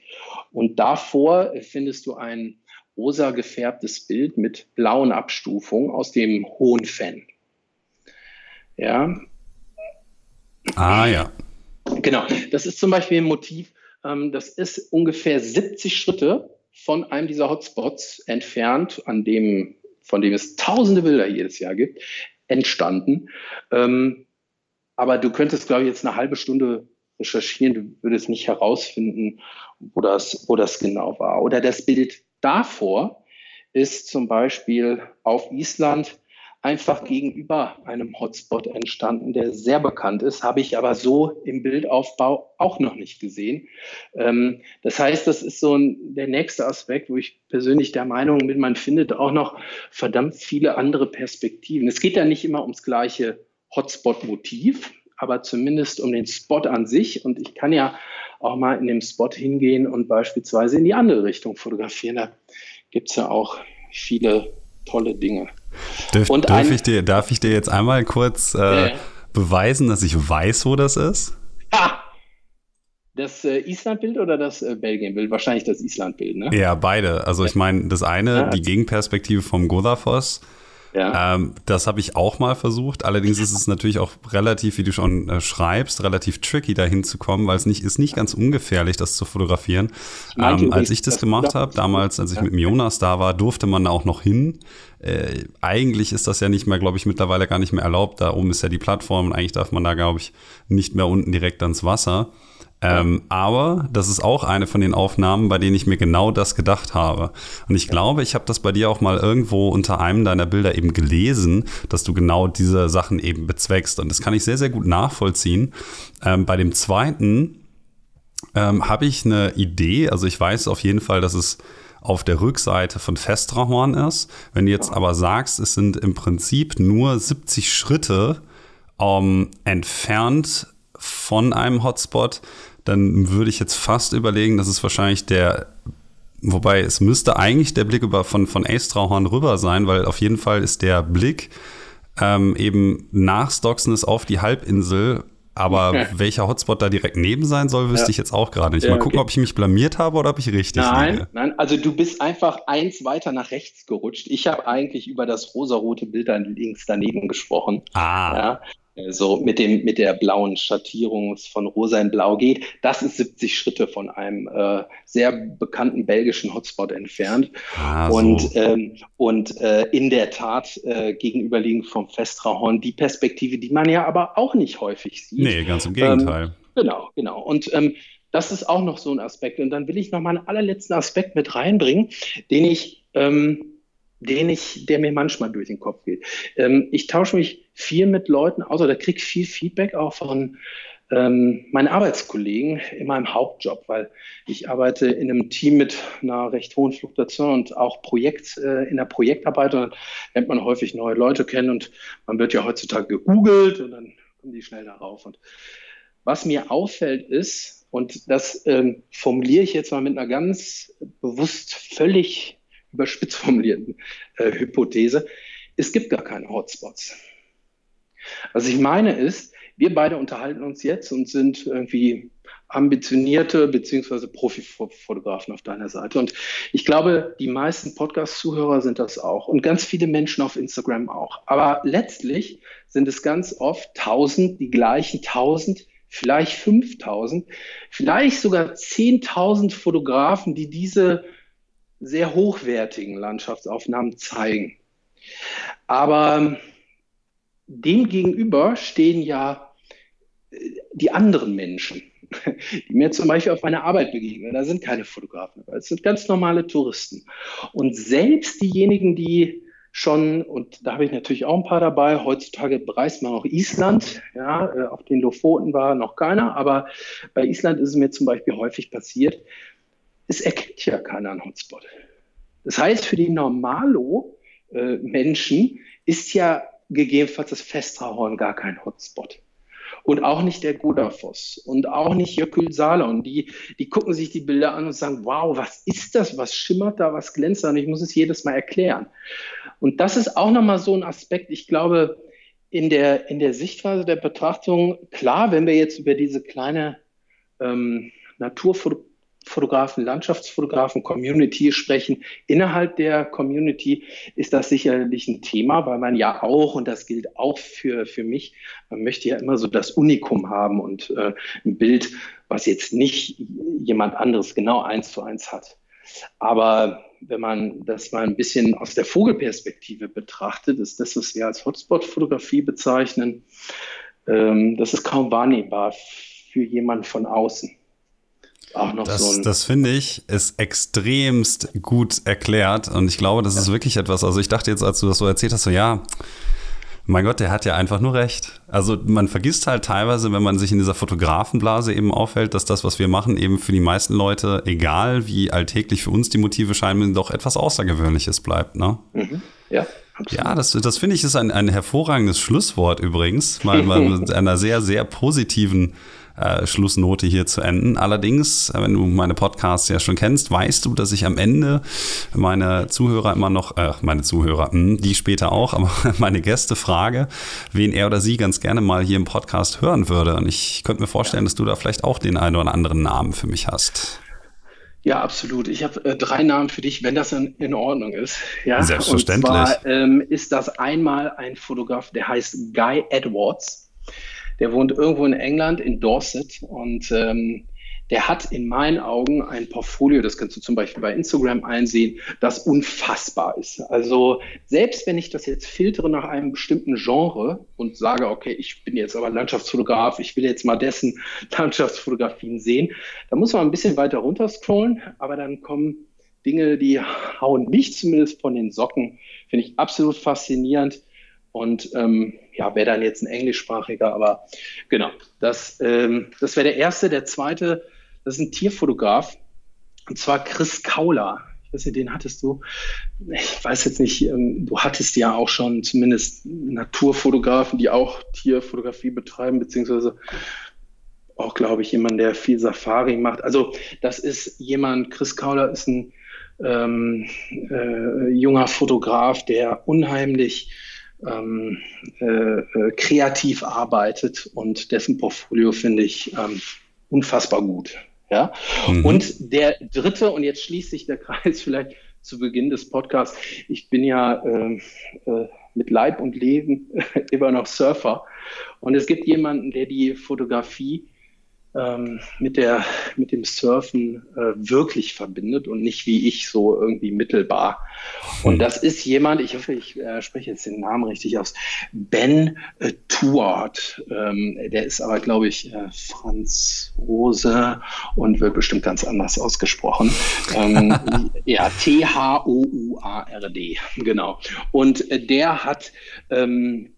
Und davor findest du ein rosa gefärbtes Bild mit blauen Abstufungen aus dem Hohen Fenn. Ja. Ah, ja. Genau. Das ist zum Beispiel ein Motiv, ähm, das ist ungefähr 70 Schritte von einem dieser Hotspots entfernt, an dem, von dem es tausende Bilder jedes Jahr gibt, entstanden. Ähm, aber du könntest, glaube ich, jetzt eine halbe Stunde recherchieren, du würdest nicht herausfinden, wo das, wo das genau war. Oder das Bild davor ist zum Beispiel auf Island einfach gegenüber einem Hotspot entstanden, der sehr bekannt ist, habe ich aber so im Bildaufbau auch noch nicht gesehen. Ähm, das heißt, das ist so ein, der nächste Aspekt, wo ich persönlich der Meinung bin, man findet auch noch verdammt viele andere Perspektiven. Es geht ja nicht immer ums gleiche Hotspot-Motiv, aber zumindest um den Spot an sich. Und ich kann ja auch mal in dem Spot hingehen und beispielsweise in die andere Richtung fotografieren. Da gibt es ja auch viele tolle Dinge. Dürf, und darf, ich dir, darf ich dir jetzt einmal kurz äh, beweisen, dass ich weiß, wo das ist? Ha! Das äh, Island-Bild oder das äh, Belgien-Bild? Wahrscheinlich das Island-Bild, ne? Ja, beide. Also ich meine, das eine, ja. die Gegenperspektive vom Godafoss, ja. Ähm, das habe ich auch mal versucht. Allerdings ist es natürlich auch relativ, wie du schon äh, schreibst, relativ tricky da hinzukommen, weil es nicht ist nicht ganz ungefährlich, das zu fotografieren. Ähm, als ich das gemacht habe, damals, als ich mit dem Jonas da war, durfte man da auch noch hin. Äh, eigentlich ist das ja nicht mehr, glaube ich, mittlerweile gar nicht mehr erlaubt. Da oben ist ja die Plattform und eigentlich darf man da, glaube ich, nicht mehr unten direkt ans Wasser. Ähm, aber das ist auch eine von den Aufnahmen, bei denen ich mir genau das gedacht habe. Und ich glaube, ich habe das bei dir auch mal irgendwo unter einem deiner Bilder eben gelesen, dass du genau diese Sachen eben bezweckst. Und das kann ich sehr, sehr gut nachvollziehen. Ähm, bei dem zweiten ähm, habe ich eine Idee. Also ich weiß auf jeden Fall, dass es auf der Rückseite von Festrahorn ist. Wenn du jetzt aber sagst, es sind im Prinzip nur 70 Schritte ähm, entfernt von einem Hotspot, dann würde ich jetzt fast überlegen, dass es wahrscheinlich der, wobei es müsste eigentlich der Blick über von, von Ace-Trauhorn rüber sein, weil auf jeden Fall ist der Blick ähm, eben nach Stocksness auf die Halbinsel aber ja. welcher Hotspot da direkt neben sein soll, wüsste ja. ich jetzt auch gerade nicht. Mal gucken, okay. ob ich mich blamiert habe oder ob ich richtig Nein, liege. nein, also du bist einfach eins weiter nach rechts gerutscht. Ich habe eigentlich über das rosarote Bild dann links daneben gesprochen. Ah. Ja so mit, dem, mit der blauen Schattierung von rosa in blau geht. Das ist 70 Schritte von einem äh, sehr bekannten belgischen Hotspot entfernt. Ah, und so. ähm, und äh, in der Tat äh, gegenüberliegend vom Festrahorn die Perspektive, die man ja aber auch nicht häufig sieht. Nee, ganz im Gegenteil. Ähm, genau, genau. Und ähm, das ist auch noch so ein Aspekt. Und dann will ich noch mal einen allerletzten Aspekt mit reinbringen, den ich ähm, den ich, der mir manchmal durch den Kopf geht. Ähm, ich tausche mich viel mit Leuten aus oder kriege viel Feedback auch von ähm, meinen Arbeitskollegen in meinem Hauptjob, weil ich arbeite in einem Team mit einer recht hohen Fluktuation und auch Projekt, äh, in der Projektarbeit und dann lernt man häufig neue Leute kennen und man wird ja heutzutage gegoogelt und dann kommen die schnell darauf. Und was mir auffällt ist, und das ähm, formuliere ich jetzt mal mit einer ganz bewusst völlig überspitzt formulierten äh, Hypothese, es gibt gar keine Hotspots. Was ich meine ist, wir beide unterhalten uns jetzt und sind irgendwie ambitionierte beziehungsweise Profifotografen auf deiner Seite. Und ich glaube, die meisten Podcast-Zuhörer sind das auch und ganz viele Menschen auf Instagram auch. Aber letztlich sind es ganz oft tausend, die gleichen tausend, vielleicht 5000, vielleicht sogar 10.000 Fotografen, die diese sehr hochwertigen Landschaftsaufnahmen zeigen. Aber demgegenüber stehen ja äh, die anderen Menschen, die mir zum Beispiel auf meiner Arbeit begegnen. Da sind keine Fotografen, es sind ganz normale Touristen. Und selbst diejenigen, die schon, und da habe ich natürlich auch ein paar dabei, heutzutage bereist man auch Island, ja, äh, auf den Lofoten war noch keiner, aber bei Island ist es mir zum Beispiel häufig passiert, es erkennt ja keiner einen Hotspot. Das heißt, für die Normalo-Menschen äh, ist ja gegebenenfalls das Festrahorn gar kein Hotspot. Und auch nicht der Godafoss und auch nicht Jökül Salon. Die, die gucken sich die Bilder an und sagen, wow, was ist das? Was schimmert da? Was glänzt da? Und ich muss es jedes Mal erklären. Und das ist auch nochmal so ein Aspekt, ich glaube, in der, in der Sichtweise der Betrachtung, klar, wenn wir jetzt über diese kleine ähm, Naturfotografie Fotografen, Landschaftsfotografen, Community sprechen. Innerhalb der Community ist das sicherlich ein Thema, weil man ja auch, und das gilt auch für, für mich, man möchte ja immer so das Unikum haben und äh, ein Bild, was jetzt nicht jemand anderes genau eins zu eins hat. Aber wenn man das mal ein bisschen aus der Vogelperspektive betrachtet, ist das, was wir als Hotspot-Fotografie bezeichnen, ähm, das ist kaum wahrnehmbar für jemanden von außen auch noch das, so Das finde ich, ist extremst gut erklärt und ich glaube, das ist wirklich etwas. Also ich dachte jetzt, als du das so erzählt hast, so ja, mein Gott, der hat ja einfach nur recht. Also man vergisst halt teilweise, wenn man sich in dieser Fotografenblase eben aufhält, dass das, was wir machen, eben für die meisten Leute, egal wie alltäglich für uns die Motive scheinen, doch etwas Außergewöhnliches bleibt. Ne? Mhm. Ja. Absolut. Ja, das, das finde ich ist ein, ein hervorragendes Schlusswort übrigens, mal, mal mit einer sehr, sehr positiven äh, Schlussnote hier zu enden. Allerdings, wenn du meine Podcasts ja schon kennst, weißt du, dass ich am Ende meine Zuhörer immer noch, äh, meine Zuhörer, mh, hm, die später auch, aber meine Gäste frage, wen er oder sie ganz gerne mal hier im Podcast hören würde. Und ich könnte mir vorstellen, dass du da vielleicht auch den einen oder anderen Namen für mich hast. Ja, absolut. Ich habe äh, drei Namen für dich, wenn das in, in Ordnung ist. Ja? Selbstverständlich. Und zwar ähm, ist das einmal ein Fotograf, der heißt Guy Edwards. Der wohnt irgendwo in England, in Dorset. Und ähm, der hat in meinen Augen ein Portfolio, das kannst du zum Beispiel bei Instagram einsehen, das unfassbar ist. Also selbst wenn ich das jetzt filtere nach einem bestimmten Genre und sage, okay, ich bin jetzt aber Landschaftsfotograf, ich will jetzt mal dessen Landschaftsfotografien sehen, dann muss man ein bisschen weiter runter scrollen, aber dann kommen Dinge, die hauen mich zumindest von den Socken, finde ich absolut faszinierend. Und ähm, ja, wäre dann jetzt ein englischsprachiger, aber genau, das, ähm, das wäre der erste. Der zweite das ist ein Tierfotograf, und zwar Chris Kauler. Ich weiß nicht, den hattest du. Ich weiß jetzt nicht, ähm, du hattest ja auch schon zumindest Naturfotografen, die auch Tierfotografie betreiben, beziehungsweise auch, glaube ich, jemand, der viel Safari macht. Also das ist jemand, Chris Kauler ist ein ähm, äh, junger Fotograf, der unheimlich ähm, äh, äh kreativ arbeitet und dessen Portfolio finde ich ähm, unfassbar gut. Ja? Mhm. Und der dritte, und jetzt schließt sich der Kreis vielleicht zu Beginn des Podcasts, ich bin ja äh, äh, mit Leib und Leben immer noch Surfer. Und es gibt jemanden, der die Fotografie ähm, mit, der, mit dem Surfen äh, wirklich verbindet und nicht wie ich so irgendwie mittelbar. Und hm. das ist jemand, ich hoffe, ich äh, spreche jetzt den Namen richtig aus, Ben äh, Tuart. Ähm, der ist aber, glaube ich, äh, Franzose und wird bestimmt ganz anders ausgesprochen. Ähm, ja, T-H-O-U-A-R-D, genau. Und äh, der hat ähm,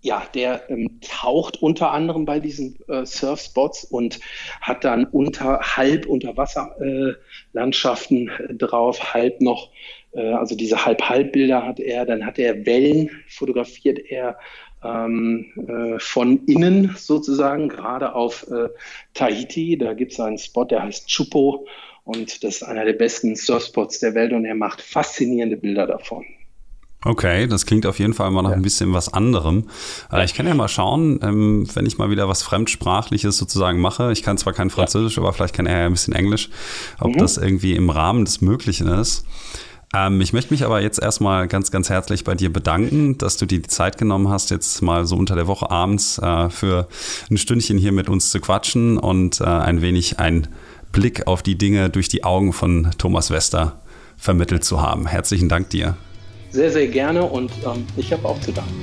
ja, der ähm, taucht unter anderem bei diesen äh, Surfspots und hat dann unter halb Unterwasserlandschaften äh, drauf, halb noch, äh, also diese Halb-Halb-Bilder hat er, dann hat er Wellen fotografiert er ähm, äh, von innen sozusagen, gerade auf äh, Tahiti. Da gibt es einen Spot, der heißt Chupo und das ist einer der besten Surfspots der Welt und er macht faszinierende Bilder davon. Okay, das klingt auf jeden Fall mal noch ja. ein bisschen was anderem. Äh, ich kann ja mal schauen, ähm, wenn ich mal wieder was Fremdsprachliches sozusagen mache. Ich kann zwar kein Französisch, aber vielleicht kann er ja ein bisschen Englisch, ob mhm. das irgendwie im Rahmen des Möglichen ist. Ähm, ich möchte mich aber jetzt erstmal ganz, ganz herzlich bei dir bedanken, dass du dir die Zeit genommen hast, jetzt mal so unter der Woche abends äh, für ein Stündchen hier mit uns zu quatschen und äh, ein wenig einen Blick auf die Dinge durch die Augen von Thomas Wester vermittelt zu haben. Herzlichen Dank dir sehr, sehr gerne und ähm, ich habe auch zu danken.